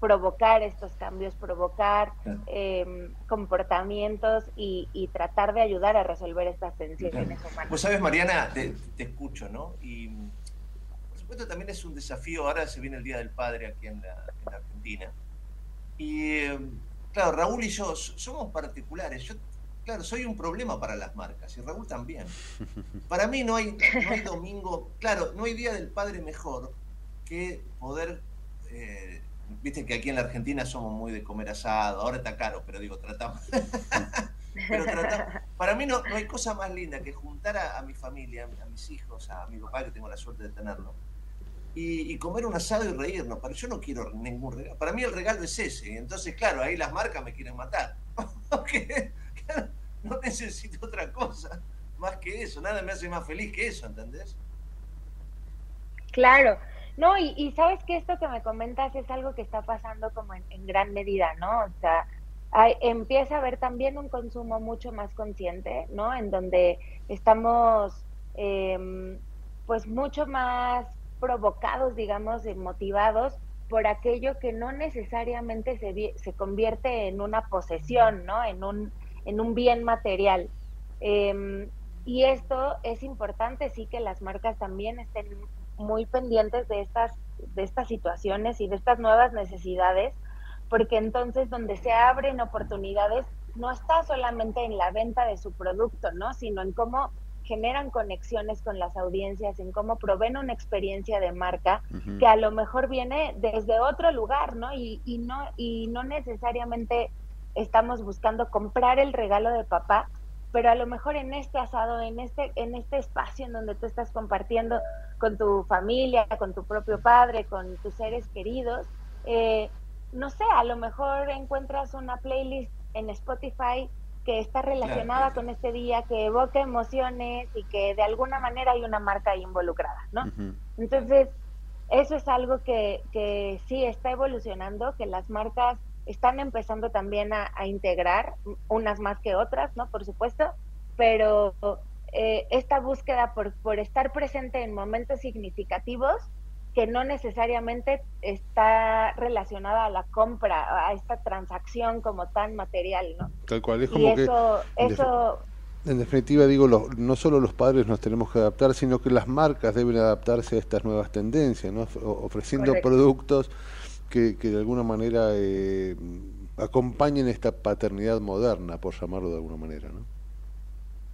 provocar estos cambios, provocar em, comportamientos y, tratar de ayudar a resolver estas tensiones humanas. Pues sabes, Mariana, te, escucho, ¿no? Y por supuesto también es un desafío, ahora se viene el Día del Padre aquí en la, en la Argentina. Y em, claro, Raúl y yo somos particulares. Yo, claro, soy un problema para las marcas y Raúl también. Para mí no hay, no hay domingo, claro, no hay Día del Padre mejor que poder, eh, viste que aquí en la Argentina somos muy de comer asado, ahora está caro, pero digo, tratamos. pero para mí no, no, hay cosa más linda que juntar a, mi familia, a mis hijos, a mi papá, que tengo la suerte de tenerlo, y, comer un asado y reírnos. Pero yo no quiero ningún regalo. Para mí el regalo es ese. Entonces, claro, ahí las marcas me quieren matar. No necesito otra cosa más que eso. Nada me hace más feliz que eso, ¿entendés? Claro. No, y, sabes que esto que me comentas es algo que está pasando como en, gran medida, ¿no? O sea, empieza a haber también un consumo mucho más consciente, ¿no? En donde estamos, em, pues, mucho más provocados, digamos, motivados por aquello que no necesariamente se, se convierte en una posesión, ¿no? En un, en un bien material. Em, y esto es importante, sí, que las marcas también estén muy pendientes de estas, de estas situaciones y de estas nuevas necesidades, porque entonces donde se abren oportunidades no está solamente en la venta de su producto, ¿no? Sino en cómo generan conexiones con las audiencias, en cómo proveen una experiencia de marca que a lo mejor viene desde otro lugar, ¿no? Y, y, no y no necesariamente estamos buscando comprar el regalo de papá, pero a lo mejor en este asado, en este, en este espacio en donde tú estás compartiendo con tu familia, con tu propio padre, con tus seres queridos, eh, no sé, a lo mejor encuentras una playlist en Spotify que está relacionada con este día, que evoca emociones y que de alguna manera hay una marca involucrada, ¿no? Entonces, eso es algo que, que sí está evolucionando, que las marcas están empezando también a, integrar, unas más que otras, ¿no? Por supuesto, pero eh, esta búsqueda por, por estar presente en momentos significativos que no necesariamente está relacionada a la compra, a esta transacción como tan material, ¿no? Tal cual, es como que... Eso, en definitiva, digo, no solo los padres nos tenemos que adaptar, sino que las marcas deben adaptarse a estas nuevas tendencias, ¿no? ofreciendo productos que, que de alguna manera eh, acompañen esta paternidad moderna, por llamarlo de alguna manera, ¿no?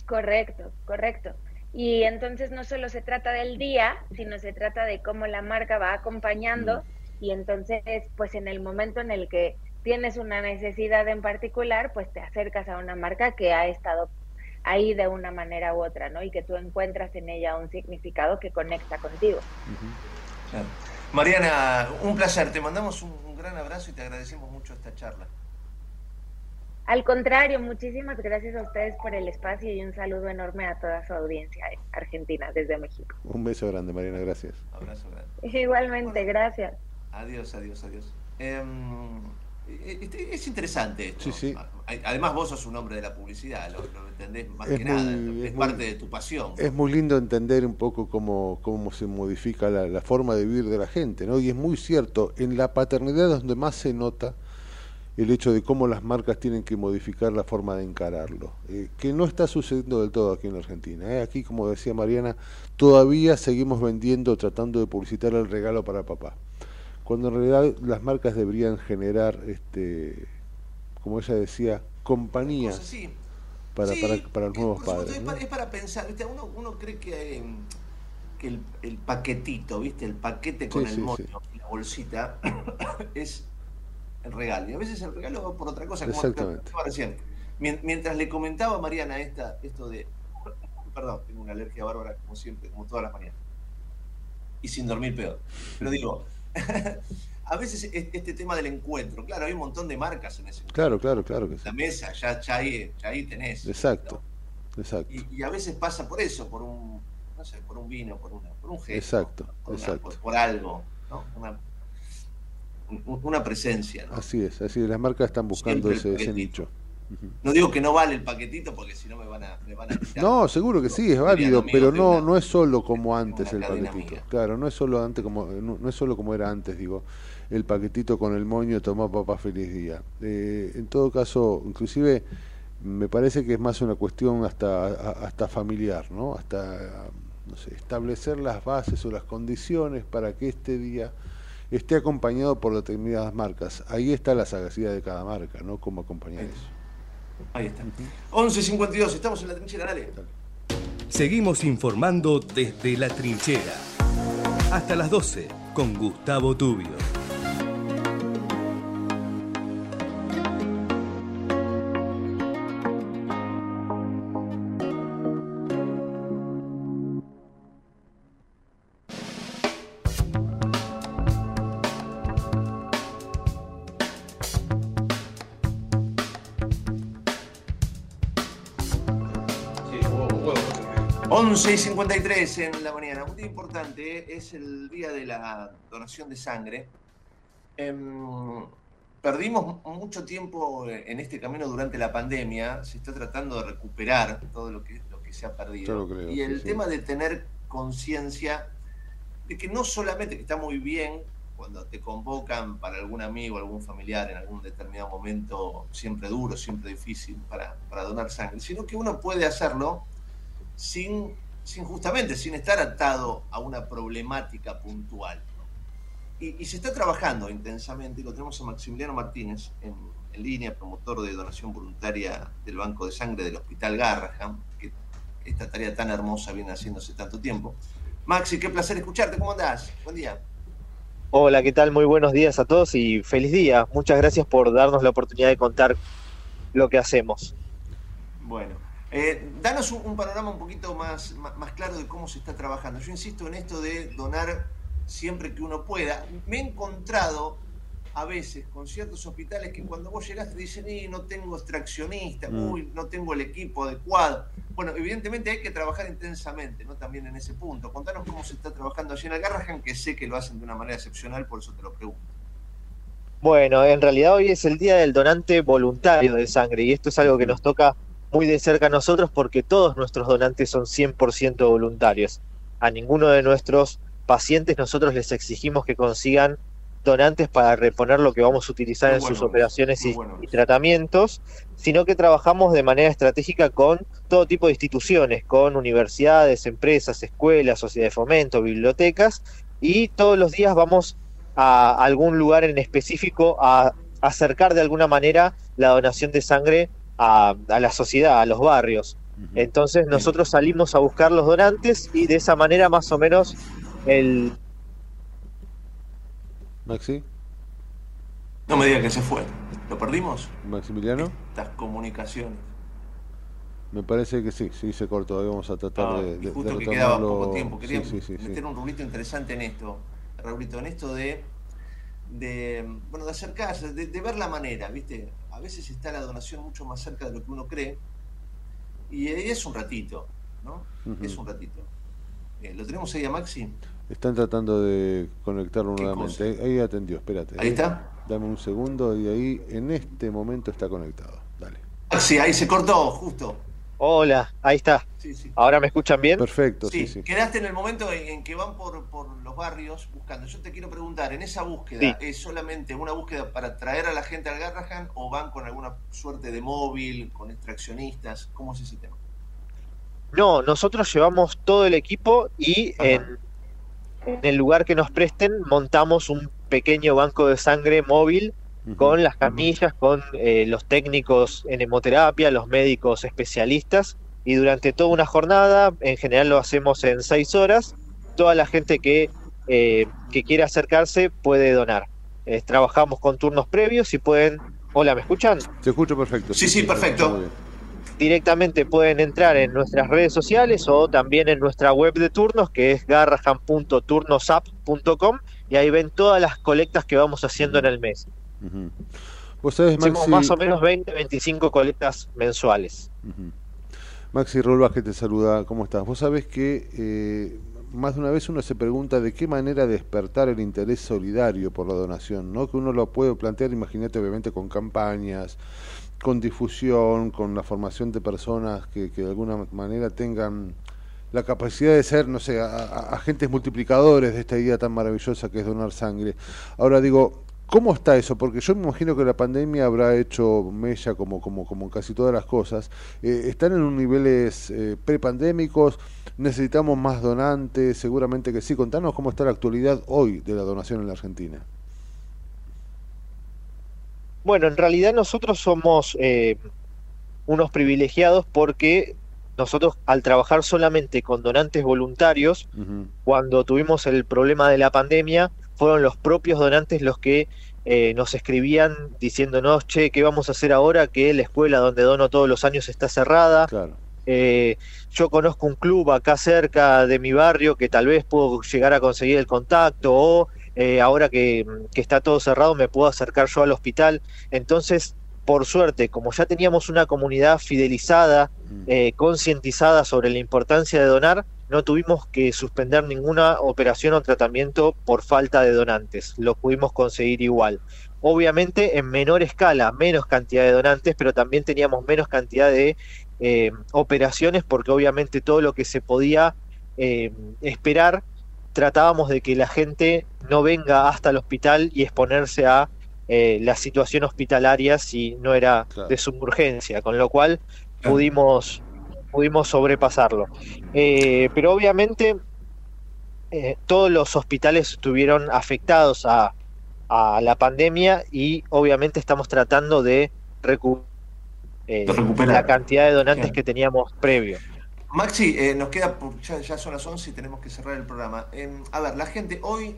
Correcto, correcto. Y entonces no solo se trata del día, sino se trata de cómo la marca va acompañando mm. y entonces pues en el momento en el que tienes una necesidad en particular, pues te acercas a una marca que ha estado ahí de una manera u otra, ¿no? Y que tú encuentras en ella un significado que conecta contigo. Mariana, un placer. Te mandamos un, gran abrazo y te agradecemos mucho esta charla. Al contrario, muchísimas gracias a ustedes por el espacio y un saludo enorme a toda su audiencia argentina desde México. Un beso grande, Mariana, gracias. Abrazo grande. Igualmente, gracias. Adiós, adiós, adiós. Em, eh, este, es interesante esto. Sí, sí. Además vos sos un hombre de la publicidad, lo, entendés más que nada, es, parte de tu pasión. Es muy lindo entender un poco cómo, cómo se modifica la, forma de vivir de la gente, ¿no? Y es muy cierto, en la paternidad es donde más se nota el hecho de cómo las marcas tienen que modificar la forma de encararlo, eh, que no está sucediendo del todo aquí en la Argentina. ¿eh? Aquí, como decía Mariana, todavía seguimos vendiendo, tratando de publicitar el regalo para papá cuando en realidad las marcas deberían generar, este, como ella decía, compañías para, para, para, los nuevos padres. Es, para, pensar, ¿viste? Uno, uno cree que, que el, el, paquetito, ¿viste? el paquete con el moño y la bolsita es el regalo. Y a veces el regalo va por otra cosa, como te recién. Mientras le comentaba a Mariana esta, esto de, perdón, tengo una alergia bárbara como siempre, como todas las mañanas, y sin dormir peor, pero digo, a veces este tema del encuentro, claro, hay un montón de marcas en ese encuentro. Claro, claro, claro que sí. La mesa, ya, ya, ahí, ya ahí tenés. Exacto, exacto. Y, a veces pasa por eso, por un, no sé, por un vino, por, una, por un gesto. Exacto, por, exacto. por, algo, ¿no? Una, una presencia. ¿no? Así es, así es. Las marcas están buscando ese, ese, nicho. No digo que no vale el paquetito porque si no me van a, me van a No, seguro que sí, es válido, pero no, no es solo como antes el paquetito. Claro, no es solo antes como no, es solo como era antes, digo, el paquetito con el moño toma papá feliz día. Eh, en todo caso, inclusive me parece que es más una cuestión hasta hasta familiar, ¿no? Hasta no sé, establecer las bases o las condiciones para que este día esté acompañado por determinadas marcas. Ahí está la sagacidad de cada marca, ¿no? Cómo acompañar eso. Ahí está. 11.52, estamos en la trinchera, dale. Seguimos informando desde la trinchera. Hasta las 12 con Gustavo Tubio. 6.53 en la mañana. Un día importante, ¿eh? es el día de la donación de sangre. Em, perdimos mucho tiempo en este camino durante la pandemia. Se está tratando de recuperar todo lo que, lo que se ha perdido. y el tema de tener conciencia de que no solamente que está muy bien cuando te convocan para algún amigo, algún familiar en algún determinado momento, siempre duro, siempre difícil para, para donar sangre, sino que uno puede hacerlo sin sin justamente, sin estar atado a una problemática puntual. Y, se está trabajando intensamente, lo tenemos a Maximiliano Martínez en, línea, promotor de donación voluntaria del Banco de Sangre del Hospital Garraham, que esta tarea tan hermosa viene haciéndose tanto tiempo. Maxi, qué placer escucharte, ¿cómo andás? Buen día. Hola, ¿qué tal? Muy buenos días a todos y feliz día. Muchas gracias por darnos la oportunidad de contar lo que hacemos. Bueno, eh, danos un, panorama un poquito más, más, claro de cómo se está trabajando. Yo insisto en esto de donar siempre que uno pueda. Me he encontrado a veces con ciertos hospitales que cuando vos llegaste dicen, y no tengo extraccionista, mm. uy, no tengo el equipo adecuado. Bueno, evidentemente hay que trabajar intensamente, ¿no? También en ese punto. Contanos cómo se está trabajando allí en Algarrahan, que sé que lo hacen de una manera excepcional, por eso te lo pregunto. Bueno, en realidad hoy es el día del donante voluntario de sangre y esto es algo que nos toca muy de cerca a nosotros porque todos nuestros donantes son 100% voluntarios. A ninguno de nuestros pacientes nosotros les exigimos que consigan donantes para reponer lo que vamos a utilizar en sus operaciones y, tratamientos, sino que trabajamos de manera estratégica con todo tipo de instituciones, con universidades, empresas, escuelas, sociedades de fomento, bibliotecas, y todos los días vamos a algún lugar en específico a acercar de alguna manera la donación de sangre a, la sociedad, a los barrios. Entonces nosotros salimos a buscar los donantes y de esa manera más o menos el... Maxi. No me diga que se fue. ¿Lo perdimos? Maximiliano. Estas comunicaciones. Me parece que sí, sí se cortó. vamos a tratar ah, de, Justo que quedaba poco tiempo. Quería meter un rubito interesante en esto, Raulito, en esto de, de bueno, de acercarse, de, de ver la manera, ¿viste? A veces está la donación mucho más cerca de lo que uno cree y es un ratito, ¿no? Es un ratito. Eh, ¿Lo tenemos ahí a Maxi? Están tratando de conectarlo nuevamente. Ahí, atendió, espérate. Ahí está. Dame un segundo y ahí en este momento está conectado. Dale. Maxi, ahí se cortó, justo. Hola, ahí está. ¿Ahora me escuchan bien? Perfecto, sí, sí. Quedaste en el momento en, que van por, los barrios buscando. Yo te quiero preguntar, ¿en esa búsqueda es solamente una búsqueda para traer a la gente al Garrahan o van con alguna suerte de móvil, con extraccionistas? ¿Cómo es ese tema? No, nosotros llevamos todo el equipo y en, el lugar que nos presten montamos un pequeño banco de sangre móvil con las camillas, con eh, los técnicos en hemoterapia, los médicos especialistas, y durante toda una jornada, en general lo hacemos en seis horas, toda la gente que, eh, que quiera acercarse puede donar. trabajamos con turnos previos y pueden Hola, ¿me escuchan? Te escucho perfecto. Sí, sí, perfecto. Directamente pueden entrar en nuestras redes sociales o también en nuestra web de turnos que es garrahan.turnosap.com y ahí ven todas las colectas que vamos haciendo en el mes. ¿Vos sabés, Maxi... Hacemos más o menos 20, 25 colectas mensuales. Maxi Rolbas que te saluda, ¿cómo estás? Vos sabés que eh, más de una vez uno se pregunta de qué manera despertar el interés solidario por la donación, ¿no? Que uno lo puede plantear, imagínate, obviamente con campañas, con difusión, con la formación de personas que, que de alguna manera tengan la capacidad de ser, no sé, agentes multiplicadores de esta idea tan maravillosa que es donar sangre. Ahora digo, ¿Cómo está eso? Porque yo me imagino que la pandemia habrá hecho mella como, como, como casi todas las cosas. Eh, ¿Están en un niveles eh, prepandémicos? ¿Necesitamos más donantes? Seguramente que sí. Contanos cómo está la actualidad hoy de la donación en la Argentina. Bueno, en realidad nosotros somos eh, unos privilegiados porque nosotros al trabajar solamente con donantes voluntarios, cuando tuvimos el problema de la pandemia, fueron los propios donantes los que eh, nos escribían diciéndonos, che, ¿qué vamos a hacer ahora que la escuela donde dono todos los años está cerrada? Eh, yo conozco un club acá cerca de mi barrio que tal vez puedo llegar a conseguir el contacto o eh, ahora que, que, está todo cerrado me puedo acercar yo al hospital. Entonces, por suerte, como ya teníamos una comunidad fidelizada, mm. concientizada sobre la importancia de donar, no tuvimos que suspender ninguna operación o tratamiento por falta de donantes, lo pudimos conseguir igual. Obviamente en menor escala, menos cantidad de donantes, pero también teníamos menos cantidad de eh, operaciones porque obviamente todo lo que se podía eh, esperar, tratábamos de que la gente no venga hasta el hospital y exponerse a eh, la situación hospitalaria si no era de su urgencia, con lo cual pudimos pudimos sobrepasarlo. Eh, pero obviamente eh, todos los hospitales estuvieron afectados a, la pandemia y obviamente estamos tratando de, eh, recuperar la cantidad de donantes que teníamos previo. Maxi, nos queda, ya, son las 11 y tenemos que cerrar el programa. a ver, la gente hoy,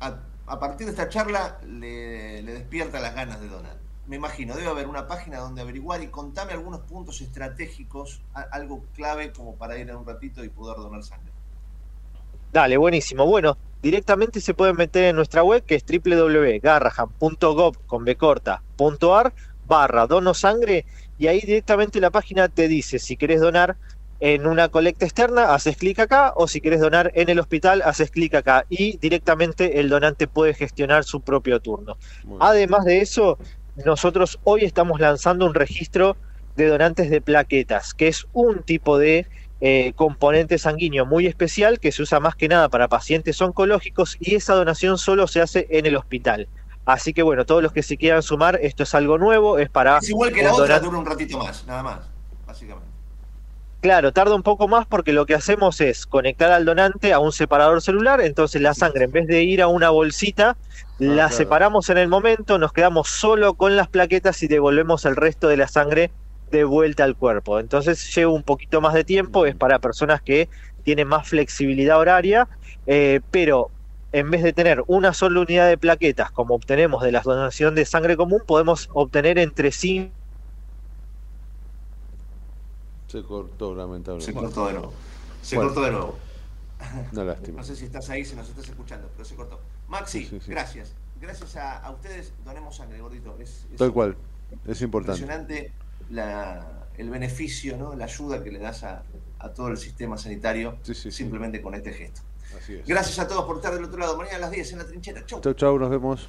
a, partir de esta charla, le despierta las ganas de donar me imagino, debe haber una página donde averiguar y contame algunos puntos estratégicos, algo clave como para ir en un ratito y poder donar sangre. Dale, buenísimo. Bueno, directamente se pueden meter en nuestra web que es www.garrahan.gov.ar barra dono sangre y ahí directamente la página te dice si querés donar en una colecta externa, haces clic acá, o si querés donar en el hospital, haces clic acá y directamente el donante puede gestionar su propio turno. Además de eso, nosotros hoy estamos lanzando un registro de donantes de plaquetas, que es un tipo de eh, componente sanguíneo muy especial que se usa más que nada para pacientes oncológicos y esa donación solo se hace en el hospital. Así que bueno, todos los que se quieran sumar, esto es algo nuevo, es para... Es igual que la otra, dura un ratito más, nada más, básicamente. Claro, tarda un poco más porque lo que hacemos es conectar al donante a un separador celular, entonces la sangre en vez de ir a una bolsita, la separamos en el momento, nos quedamos solo con las plaquetas y devolvemos el resto de la sangre de vuelta al cuerpo. Entonces lleva un poquito más de tiempo, es para personas que tienen más flexibilidad horaria, eh, pero en vez de tener una sola unidad de plaquetas como obtenemos de la donación de sangre común, podemos obtener entre 5 se cortó, lamentablemente. Se cortó de nuevo. Se cortó de nuevo. No lástima. No sé si estás ahí, si nos estás escuchando, pero se cortó. Maxi, gracias. Gracias a, ustedes, donemos sangre, gordito. Es, Tal cual, es importante. Impresionante el beneficio, ¿no? la ayuda que le das a, todo el sistema sanitario simplemente con este gesto. Gracias a todos por estar del otro lado. Mañana a las 10 en la trinchera. Chau. Chau, chau, nos vemos.